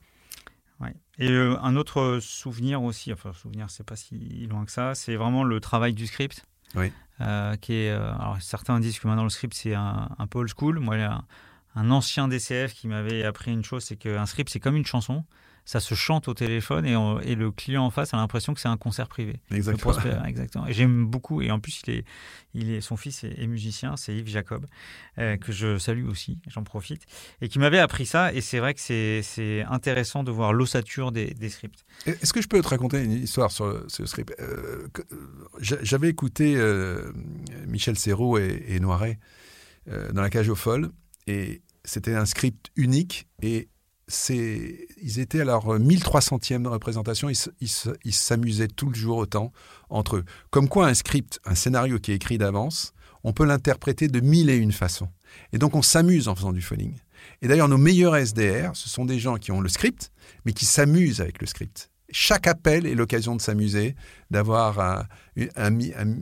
Et euh, un autre souvenir aussi, enfin souvenir, c'est pas si loin que ça, c'est vraiment le travail du script. Oui. Euh, qui est, euh, alors certains disent que maintenant le script c'est un, un, peu old school. Moi, un, un ancien DCF qui m'avait appris une chose, c'est qu'un script c'est comme une chanson ça se chante au téléphone et, et le client en face a l'impression que c'est un concert privé. Exactement. exactement. Et j'aime beaucoup. Et en plus, il est, il est, son fils est, musicien, c'est Yves Jacob, euh, que je salue aussi, j'en profite, et qui m'avait appris ça. Et c'est vrai que c'est intéressant de voir l'ossature des, des, scripts. Est-ce que je peux te raconter une histoire sur ce script? Euh, J'avais écouté euh, Michel Serrault et, et Noiret dans la cage aux folles, et c'était un script unique et ils étaient à leur 1300e de représentation, ils, s'amusaient tout le jour autant entre eux. Comme quoi un script, un scénario qui est écrit d'avance, on peut l'interpréter de mille et une façons. Et donc on s'amuse en faisant du phoning. Et d'ailleurs nos meilleurs SDR, ce sont des gens qui ont le script, mais qui s'amusent avec le script. Chaque appel est l'occasion de s'amuser, d'avoir un,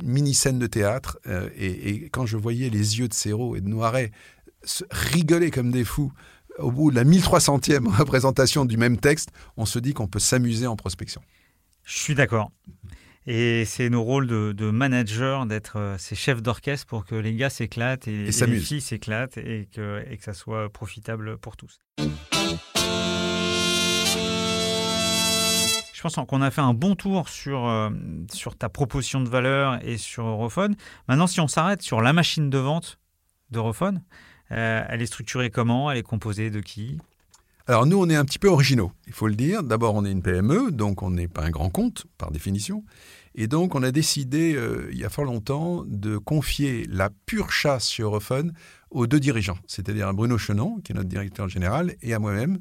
mini-scène de théâtre. Euh, et, quand je voyais les yeux de Serrault et de Noiret rigoler comme des fous au bout de la 1300e représentation du même texte, on se dit qu'on peut s'amuser en prospection. Je suis d'accord. Et c'est nos rôles de, de manager d'être euh, ces chefs d'orchestre pour que les gars s'éclatent et, les filles s'éclatent et que, et que ça soit profitable pour tous. Je pense qu'on a fait un bon tour sur, euh, sur ta proposition de valeur et sur Europhone. Maintenant, si on s'arrête sur la machine de vente d'Europhone, elle est structurée comment? Elle est composée de qui? Alors nous, on est un petit peu originaux, il faut le dire. D'abord, on est une PME, donc on n'est pas un grand compte, par définition. Et donc, on a décidé, euh, il y a fort longtemps, de confier la pure chasse chez Europhone aux deux dirigeants, c'est-à-dire à Bruno Chenon, qui est notre directeur général, et à moi-même.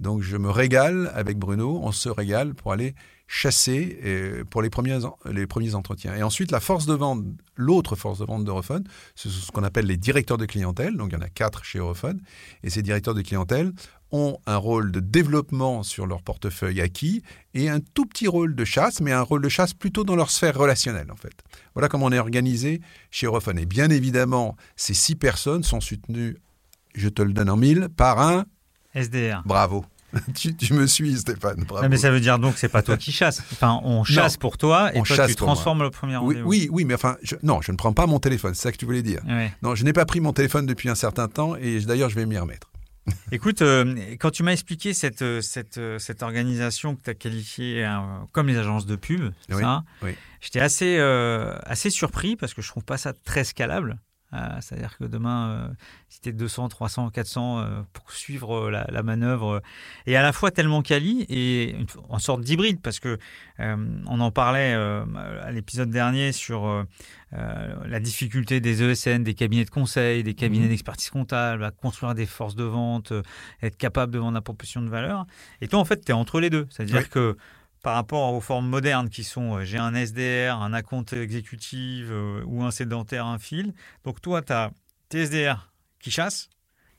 Donc, je me régale avec Bruno, on se régale pour aller chasser euh, pour les premiers, les premiers entretiens. Et ensuite, la force de vente, l'autre force de vente d'Europhone, ce sont ce qu'on appelle les directeurs de clientèle. Donc, il y en a quatre chez Europhone. Et ces directeurs de clientèle ont un rôle de développement sur leur portefeuille acquis et un tout petit rôle de chasse, mais un rôle de chasse plutôt dans leur sphère relationnelle, en fait. Voilà comment on est organisé chez Europhone. Et bien évidemment, ces six personnes sont soutenues, je te le donne en mille, par un... SDR. Bravo. tu, me suis, Stéphane. mais ça veut dire donc que c'est pas toi qui chasse. Enfin, on chasse pour toi et toi tu transformes le premier rendez-vous. Oui, oui, mais enfin, non, je ne prends pas mon téléphone. C'est ça que tu voulais dire. Non, je n'ai pas pris mon téléphone depuis un certain temps et d'ailleurs, je vais m'y remettre. Écoute, euh, quand tu m'as expliqué cette, euh, cette, euh, cette organisation que tu as qualifiée comme les agences de pub, j'étais assez, assez surpris parce que je trouve pas ça très scalable. Euh, c'est-à-dire que demain, euh, si tu es 200, 300, 400 pour suivre euh, la, manœuvre, et à la fois tellement quali et en sorte d'hybride, parce que on en parlait à l'épisode dernier sur la difficulté des ESN, des cabinets de conseil, des cabinets mmh. d'expertise comptable, à construire des forces de vente, être capable de vendre la proposition de valeur. Et toi, en fait, tu es entre les deux. C'est-à-dire que par rapport aux formes modernes qui sont euh, j'ai un SDR, un account exécutif euh, ou un sédentaire, un fil. Donc toi, tu as tes SDR qui chassent,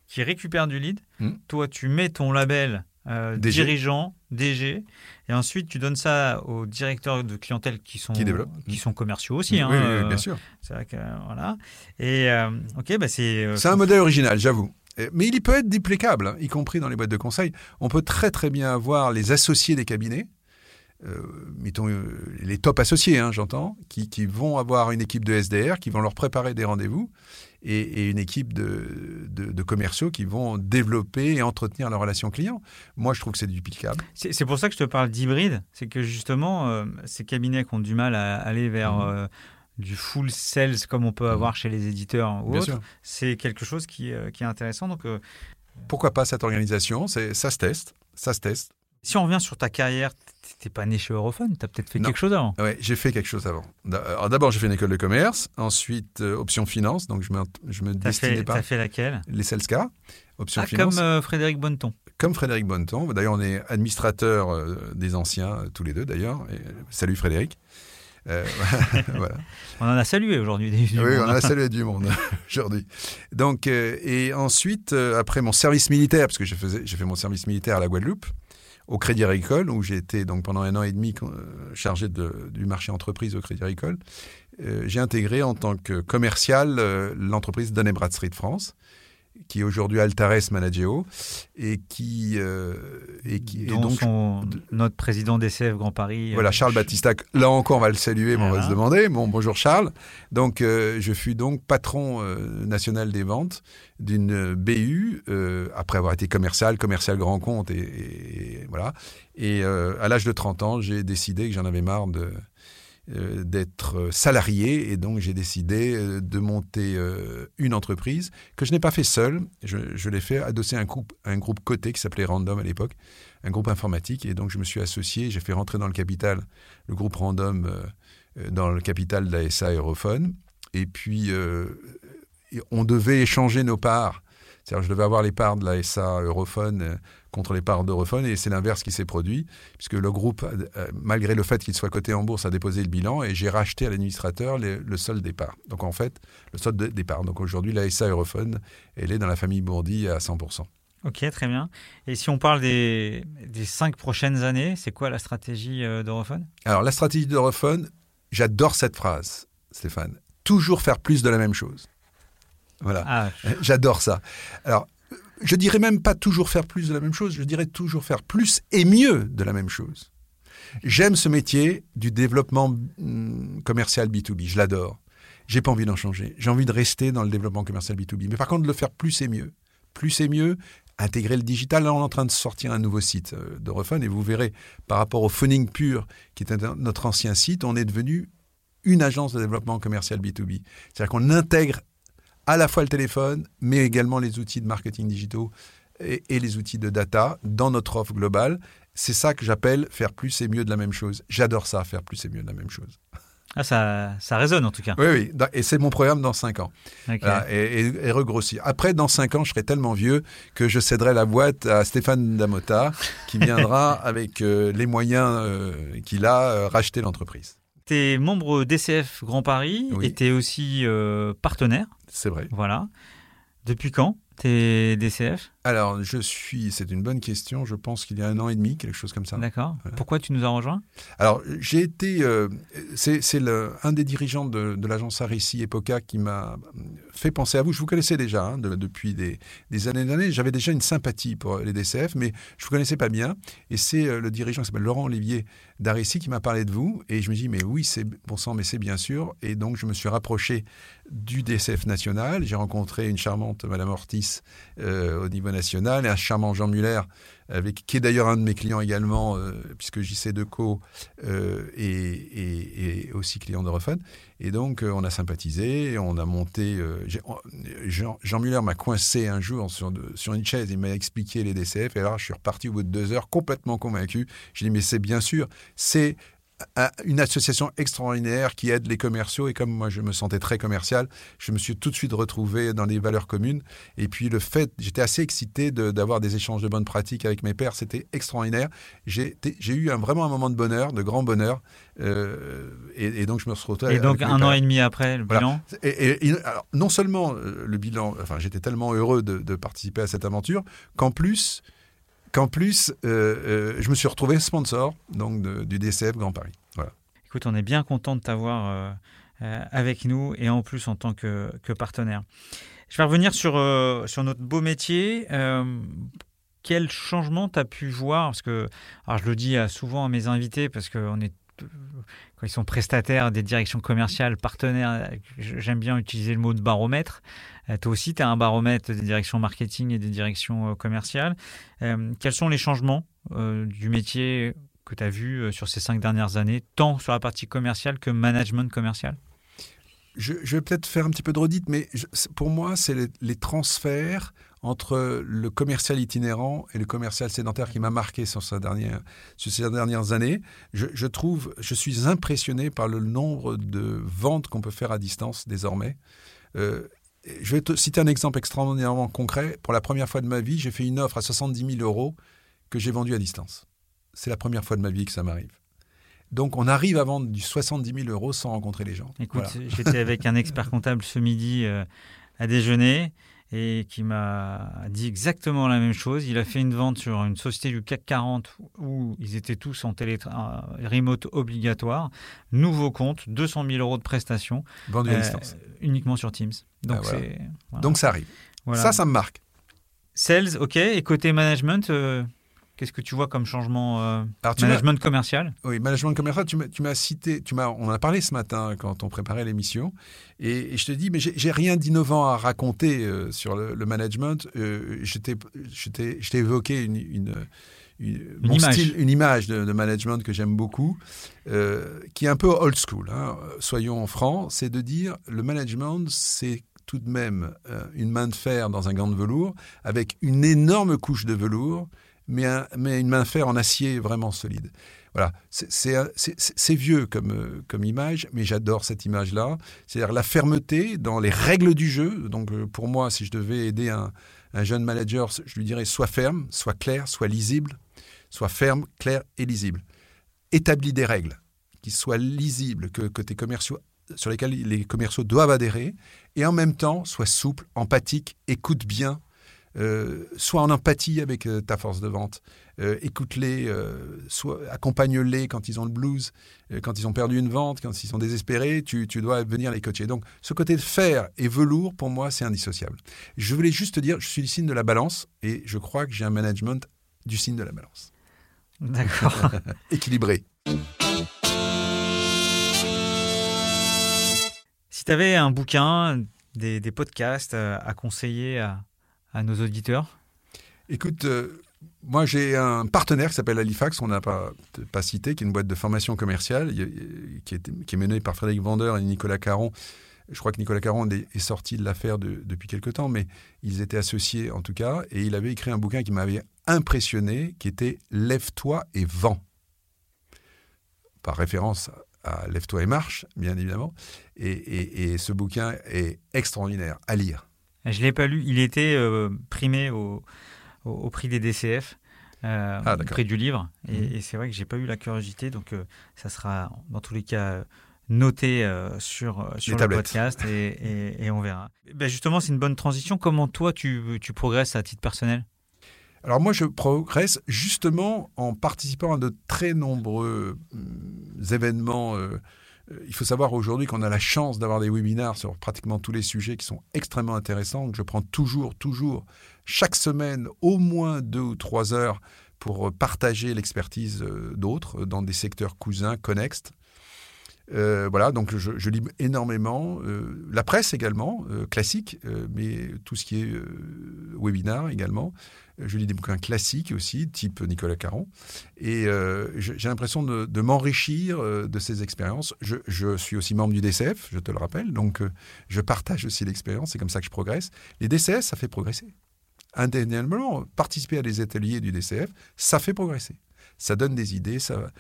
qui récupèrent du lead. Hmm. Toi, tu mets ton label euh, dirigeant, DG, et ensuite tu donnes ça aux directeurs de clientèle qui sont, qui, qui hmm. sont commerciaux aussi. Hein, oui, bien sûr. C'est vrai que, voilà. Et ok, bah c'est. c'est un modèle original, j'avoue. Mais il peut être duplicable, hein, y compris dans les boîtes de conseil. On peut très très bien avoir les associés des cabinets euh, mettons, euh, les top associés, hein, j'entends, qui, vont avoir une équipe de SDR, qui vont leur préparer des rendez-vous, et, une équipe de, de, commerciaux qui vont développer et entretenir la relation client. Moi, je trouve que c'est duplicable. C'est pour ça que je te parle d'hybride, c'est que justement, euh, ces cabinets qui ont du mal à aller vers... Mmh. du full sales comme on peut mmh. avoir chez les éditeurs ou autres, c'est quelque chose qui, qui, est intéressant. Donc, Pourquoi pas cette organisation? Ça se teste, ça se teste. Si on revient sur ta carrière, tu n'étais pas né chez Europhone, tu as peut-être fait quelque chose avant. Oui, j'ai fait quelque chose avant. D'abord, j'ai fait une école de commerce, ensuite euh, option finance, donc je me, je me destinais fait, pas. Tu as fait laquelle? Les Selska, option ah, finance. Comme euh, Frédéric Bonneton. comme Frédéric Bonneton. D'ailleurs, on est administrateur des anciens, tous les deux d'ailleurs. Salut Frédéric. voilà. On en a salué aujourd'hui. Oui, on en a salué du monde aujourd'hui. Donc, et ensuite, après mon service militaire, parce que j'ai fait mon service militaire à la Guadeloupe, au Crédit Agricole, où j'ai été donc pendant un an et demi chargé de, du marché entreprise au Crédit Agricole. Euh, j'ai intégré en tant que commercial euh, l'entreprise Dun Bradstreet France, qui est aujourd'hui Altares Manageo et qui euh, et qui donc notre président DCF Grand Paris. Voilà Charles Battista. Là encore, on va le saluer, mais on va se demander. Bon, bonjour Charles. Donc, je fus donc patron national des ventes d'une BU après avoir été commercial, commercial grand compte et, et voilà. Et à l'âge de 30 ans, j'ai décidé que j'en avais marre de euh, d'être salarié et donc j'ai décidé euh, de monter euh, une entreprise que je n'ai pas fait seul. Je, l'ai fait adosser à un groupe, un groupe coté qui s'appelait Random à l'époque, un groupe informatique et donc je me suis associé, j'ai fait rentrer dans le capital le groupe Random dans le capital d'ASA Aerophone et puis on devait échanger nos parts. C'est-à-dire je devais avoir les parts de l'ASA Europhone contre les parts d'Europhone, et c'est l'inverse qui s'est produit, puisque le groupe, euh, malgré le fait qu'il soit coté en bourse, a déposé le bilan, et j'ai racheté à l'administrateur le solde des parts. Donc en fait, le solde des parts. Donc aujourd'hui, la SA Europhone, elle est dans la famille Bourdi à 100%. Ok, très bien. Et si on parle des, cinq prochaines années, c'est quoi la stratégie euh, d'Europhone? Alors la stratégie d'Europhone, j'adore cette phrase, Stéphane. Toujours faire plus de la même chose. Voilà. Ah, j'adore ça. Alors, je dirais même pas toujours faire plus de la même chose, je dirais toujours faire plus et mieux de la même chose. J'aime ce métier du développement mm, commercial B2B, je l'adore. J'ai pas envie d'en changer. J'ai envie de rester dans le développement commercial B2B. Mais par contre, de le faire plus et mieux. Plus et mieux, intégrer le digital. Là, on est en train de sortir un nouveau site euh, de et vous verrez, par rapport au Phoning Pure, qui était notre ancien site, on est devenu une agence de développement commercial B2B. C'est-à-dire qu'on intègre à la fois le téléphone, mais également les outils de marketing digitaux et, les outils de data dans notre offre globale. C'est ça que j'appelle faire plus et mieux de la même chose. J'adore ça, faire plus et mieux de la même chose. Ah, ça, ça résonne en tout cas. Oui, oui. Et c'est mon programme dans 5 ans. et, regrossir. Après, dans 5 ans, je serai tellement vieux que je céderai la boîte à Stéphane Damota, qui viendra avec euh, les moyens euh, qu'il a euh, racheter l'entreprise. Tu es membre DCF Grand Paris et tu es aussi partenaire. C'est vrai. Voilà. Depuis quand T'es DCF Alors, je suis, c'est une bonne question, je pense qu'il y a un an et demi, quelque chose comme ça. D'accord. Pourquoi tu nous as rejoints? Alors, j'ai été, euh, c'est un des dirigeants de, de l'agence Arissi Epoca qui m'a fait penser à vous. Je vous connaissais déjà hein, depuis des, des années et années. J'avais déjà une sympathie pour les DCF, mais je vous connaissais pas bien. Et c'est euh, le dirigeant qui s'appelle Laurent Olivier d'Arissi qui m'a parlé de vous. Et je me dis, mais oui, c'est bon sang, mais c'est bien sûr. Et donc, je me suis rapproché du DCF national. J'ai rencontré une charmante Madame Ortiz euh, au niveau et un charmant Jean Muller, avec, qui est d'ailleurs un de mes clients également, euh, puisque JC Deco euh, est, aussi client d'Europhone. Et donc, on a sympathisé, on a monté. Jean, Jean, Muller m'a coincé un jour sur, sur une chaise, il m'a expliqué les DCF, et alors je suis reparti au bout de deux heures complètement convaincu. J'ai dit, mais c'est bien sûr, c'est une association extraordinaire qui aide les commerciaux. Et comme moi, je me sentais très commercial, je me suis tout de suite retrouvé dans les valeurs communes. Et puis le fait, j'étais assez excité d'avoir des échanges de bonnes pratiques avec mes pairs. C'était extraordinaire. J'ai eu un, vraiment un moment de bonheur, de grand bonheur. Euh, et, donc je me suis retrouvé. Et donc un an et demi après, le bilan? Et, Non seulement euh, le bilan, enfin j'étais tellement heureux de, de participer à cette aventure qu'en plus qu'en plus, euh, euh, je me suis retrouvé sponsor donc du DCF Grand Paris. Voilà. Écoute, on est bien content de t'avoir euh, avec nous et en plus en tant que, partenaire. Je vais revenir sur, sur notre beau métier. quel changement tu as pu voir? Parce que, alors je le dis souvent à mes invités, parce qu'on est quand ils sont prestataires des directions commerciales, partenaires, j'aime bien utiliser le mot de baromètre. Euh, toi aussi, tu as un baromètre des directions marketing et des directions euh, commerciales. Euh, quels sont les changements du métier que tu as vu sur ces cinq dernières années, tant sur la partie commerciale que management commercial? Je, vais peut-être faire un petit peu de redite, mais pour moi, c'est les, transferts entre le commercial itinérant et le commercial sédentaire qui m'a marqué sur, ces dernières années. Je, trouve, je suis impressionné par le nombre de ventes qu'on peut faire à distance désormais je vais te citer un exemple extraordinairement concret. Pour la première fois de ma vie, j'ai fait une offre à 70 000 euros que j'ai vendue à distance. C'est la première fois de ma vie que ça m'arrive. Donc on arrive à vendre du 70 000 euros sans rencontrer les gens. Écoute, j'étais avec un expert comptable ce midi euh, à déjeuner et qui m'a dit exactement la même chose. Il a fait une vente sur une société du CAC 40 où ils étaient tous en télé euh, remote obligatoire. Nouveau compte, 200 000 euros de prestations. Vendu à euh, distance. Uniquement sur Teams. Donc, ah, Donc ça arrive. Ça, ça me marque. Sales, ok. Et côté management, Qu'est-ce que tu vois comme changement euh, management commercial? Oui, management commercial. Tu m'as cité, tu m'as, on en a parlé ce matin quand on préparait l'émission, et, je te dis, mais j'ai rien d'innovant à raconter euh, sur le, management. Euh, je t'ai évoqué une, une, une, image. une image de, management que j'aime beaucoup, qui est un peu old school. Hein. Soyons francs, c'est de dire le management, c'est tout de même une main de fer dans un gant de velours avec une énorme couche de velours mais, une main de fer en acier vraiment solide. Voilà, c'est vieux comme, comme image, mais j'adore cette image-là. C'est-à-dire la fermeté dans les règles du jeu. Donc euh, pour moi, si je devais aider un, jeune manager, je lui dirais soit ferme, soit clair, soit lisible, soit ferme, clair et lisible. Établis des règles qui soient lisibles, que, tes commerciaux sur lesquels les commerciaux doivent adhérer, et en même temps, sois souple, empathique, écoute bien euh, sois en empathie avec euh, ta force de vente. Euh, écoute-les, accompagne-les quand ils ont le blues, quand ils ont perdu une vente, quand ils sont désespérés, tu, dois venir les coacher. Donc ce côté de fer et velours, pour moi, c'est indissociable. Je voulais juste te dire, je suis le signe de la balance et je crois que j'ai un management du signe de la balance. D'accord. Équilibré. Si tu avais un bouquin, des, des podcasts à conseiller à, à nos auditeurs Écoute, euh, moi j'ai un partenaire qui s'appelle Halifax, on n'a pas, pas cité, qui est une boîte de formation commerciale, qui est, menée par Frédéric Vendeur et Nicolas Caron. Je crois que Nicolas Caron est, sorti de l'affaire depuis quelque temps, mais ils étaient associés en tout cas, et il avait écrit un bouquin qui m'avait impressionné, qui était Lève-toi et vends. Par référence à Lève-toi et marche, bien évidemment. et ce bouquin est extraordinaire à lire. Je ne l'ai pas lu. Il était euh, primé au, au, prix des DCF. Euh, ah, au prix du livre. Mhm. Et, c'est vrai que j'ai pas eu la curiosité, donc euh, ça sera dans tous les cas noté sur, sur le podcast et, et, on verra. Ben justement, c'est une bonne transition. Comment toi, tu, tu progresses à titre personnel? Alors moi, je progresse justement en participant à de très nombreux événements euh, il faut savoir aujourd'hui qu'on a la chance d'avoir des webinaires sur pratiquement tous les sujets qui sont extrêmement intéressants. je prends toujours, toujours, chaque semaine, au moins deux ou trois heures pour partager l'expertise euh, d'autres dans des secteurs cousins, connexes. Euh, voilà, donc je, lis énormément. la presse également, classique, mais tout ce qui est webinar également. Je lis des bouquins classiques aussi, type Nicolas Caron. Et euh, j'ai l'impression de, m'enrichir euh, de ces expériences. Je, suis aussi membre du DCF, je te le rappelle. Donc, euh, je partage aussi l'expérience. C'est comme ça que je progresse. Les DCF, ça fait progresser. Indéniablement, participer à des ateliers du DCF, ça fait progresser. Ça donne des idées, ça,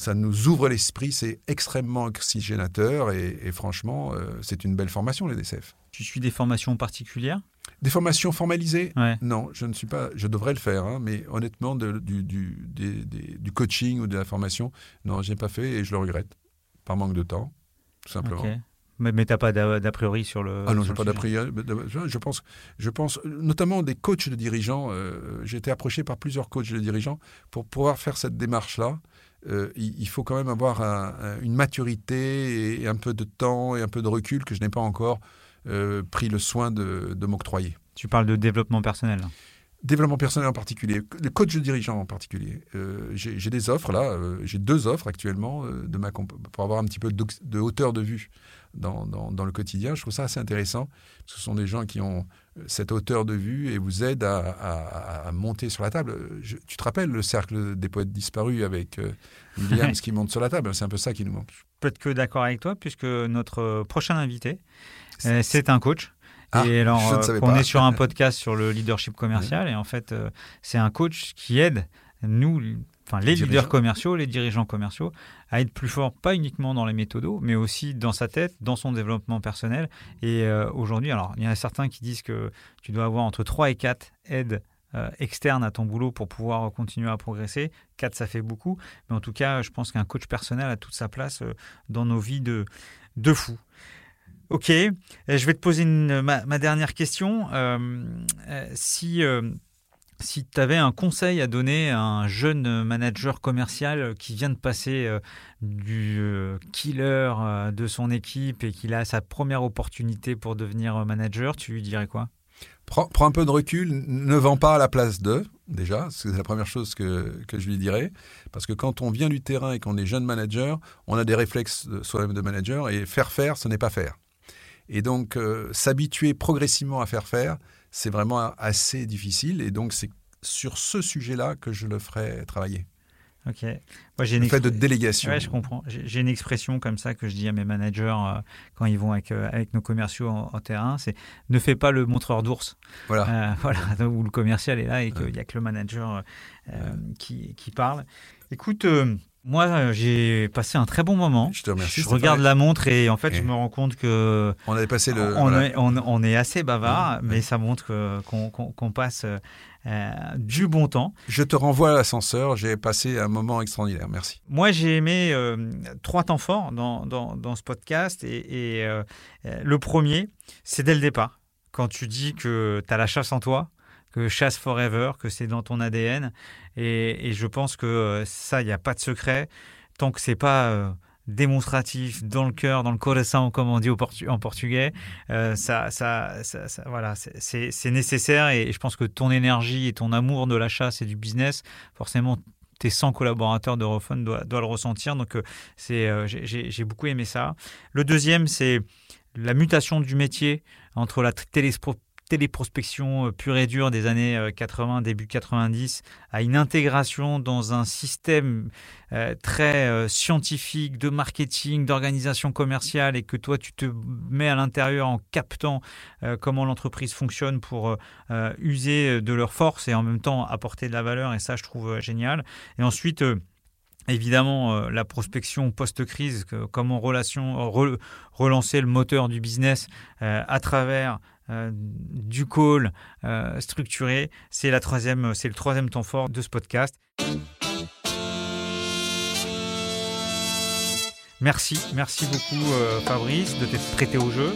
ça nous ouvre l'esprit, c'est extrêmement oxygénateur et, franchement, c'est une belle formation, les DCF. Tu suis des formations particulières? Des formations formalisées? Non, je ne suis pas. Je devrais le faire, hein, mais honnêtement, du, du, coaching ou de la formation, non, je n'ai pas fait et je le regrette. Par manque de temps, tout simplement. Mais, mais tu n'as pas d'a priori sur le. Ah non, je n'ai pas d'a priori. Je pense, je pense, notamment des coachs de dirigeants. Euh, j'ai été approché par plusieurs coachs de dirigeants pour pouvoir faire cette démarche-là. Euh, il, faut quand même avoir une maturité et un peu de temps et un peu de recul que je n'ai pas encore euh, pris le soin de, m'octroyer. Tu parles de développement personnel Développement personnel en particulier, le coach de dirigeant en particulier. Euh, j'ai des offres là, j'ai deux offres actuellement de ma pour avoir un petit peu de, hauteur de vue dans, dans, le quotidien. Je trouve ça assez intéressant. Ce sont des gens qui ont cette hauteur de vue et vous aident à, monter sur la table. tu te rappelles le cercle des poètes disparus avec Williams qui monte sur la table? C'est un peu ça qui nous manque. Peut-être que d'accord avec toi, puisque notre prochain invité euh, c'est un coach. Ah, et alors, euh, on est sur un podcast sur le leadership commercial et en fait, euh, c'est un coach qui aide nous enfin les leaders commerciaux, les dirigeants commerciaux, à être plus forts, pas uniquement dans les méthodos, mais aussi dans sa tête, dans son développement personnel. Et euh, aujourd'hui, alors il y en a certains qui disent que tu dois avoir entre 3 et 4 aides euh, externes à ton boulot pour pouvoir continuer à progresser. 4, ça fait beaucoup. Mais en tout cas, je pense qu'un coach personnel a toute sa place euh, dans nos vies de, de fous. Ok, je vais te poser ma, dernière question. si si tu avais un conseil à donner à un jeune manager commercial qui vient de passer euh, du euh, killer euh, de son équipe et qu'il a sa première opportunité pour devenir manager, tu lui dirais quoi? Prends, un peu de recul, ne vends pas à la place d'eux, déjà, c'est la première chose que, que, je lui dirais. Parce que quand on vient du terrain et qu'on est jeune manager, on a des réflexes soi-même de manager et faire faire, ce n'est pas faire. Et donc, s'habituer progressivement à faire faire, c'est vraiment assez difficile. Et donc, c'est sur ce sujet-là que je le ferai travailler. Ok. Moi, j'ai une fait de délégation. Ouais, je comprends. J'ai une expression comme ça que je dis à mes managers euh, quand ils vont avec, euh, avec nos commerciaux en, terrain, c'est ne fais pas le montreur d'ours. Voilà. Euh, voilà. Où le commercial est là et qu'il n'y a que le manager qui, qui, parle. Écoute, moi, euh, j'ai passé un très bon moment. Je te remercie. Je regarde la montre et en fait, je me rends compte que on avait passé le. On, est, on, est, assez bavard, mais ça montre qu'on passe euh, du bon temps. Je te renvoie à l'ascenseur. J'ai passé un moment extraordinaire. Merci. Moi, j'ai aimé euh, trois temps forts dans, dans, dans ce podcast et, et le premier, c'est dès le départ. Quand tu dis que tu as la chasse en toi, que chasse forever, que c'est dans ton ADN. Et, je pense que euh, ça, il n'y a pas de secret. Tant que c'est pas euh, démonstratif, dans le cœur, dans le coração, comme on dit en portugais, euh, ça, ça, voilà, c'est nécessaire. Et je pense que ton énergie et ton amour de la chasse et du business, forcément, tes 100 collaborateurs de doivent, doivent le ressentir. Donc, c'est, j'ai beaucoup aimé ça. Le deuxième, c'est la mutation du métier entre la téléspo téléprospection euh, pure et dure des années 80, euh, début 90, à une intégration dans un système euh, très scientifique de marketing, d'organisation commerciale, et que toi tu te mets à l'intérieur en captant comment l'entreprise fonctionne pour user de leur force et en même temps apporter de la valeur, et ça je trouve génial. Et ensuite, Évidemment, la prospection post-crise, comment relation, relancer le moteur du business à travers euh, du call euh, structuré. C'est la troisième, c'est le troisième temps fort de ce podcast. Merci, merci beaucoup euh, Fabrice de t'être prêté au jeu.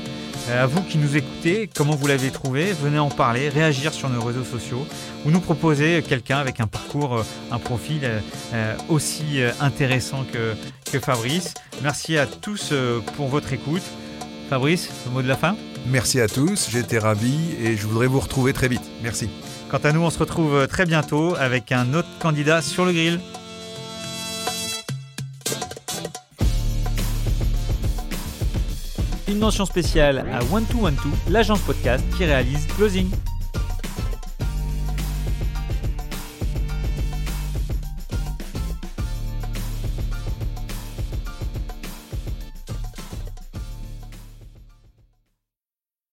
à vous qui nous écoutez, comment vous l'avez trouvé Venez en parler, réagir sur nos réseaux sociaux ou nous proposer quelqu'un avec un parcours, un profil aussi intéressant que Fabrice. Merci à tous pour votre écoute. Fabrice, le mot de la fin Merci à tous, j'ai été ravi et je voudrais vous retrouver très vite. Merci. Quant à nous, on se retrouve très bientôt avec un autre candidat sur le grill. Une mention spéciale à One 2 One l'agence podcast qui réalise Closing.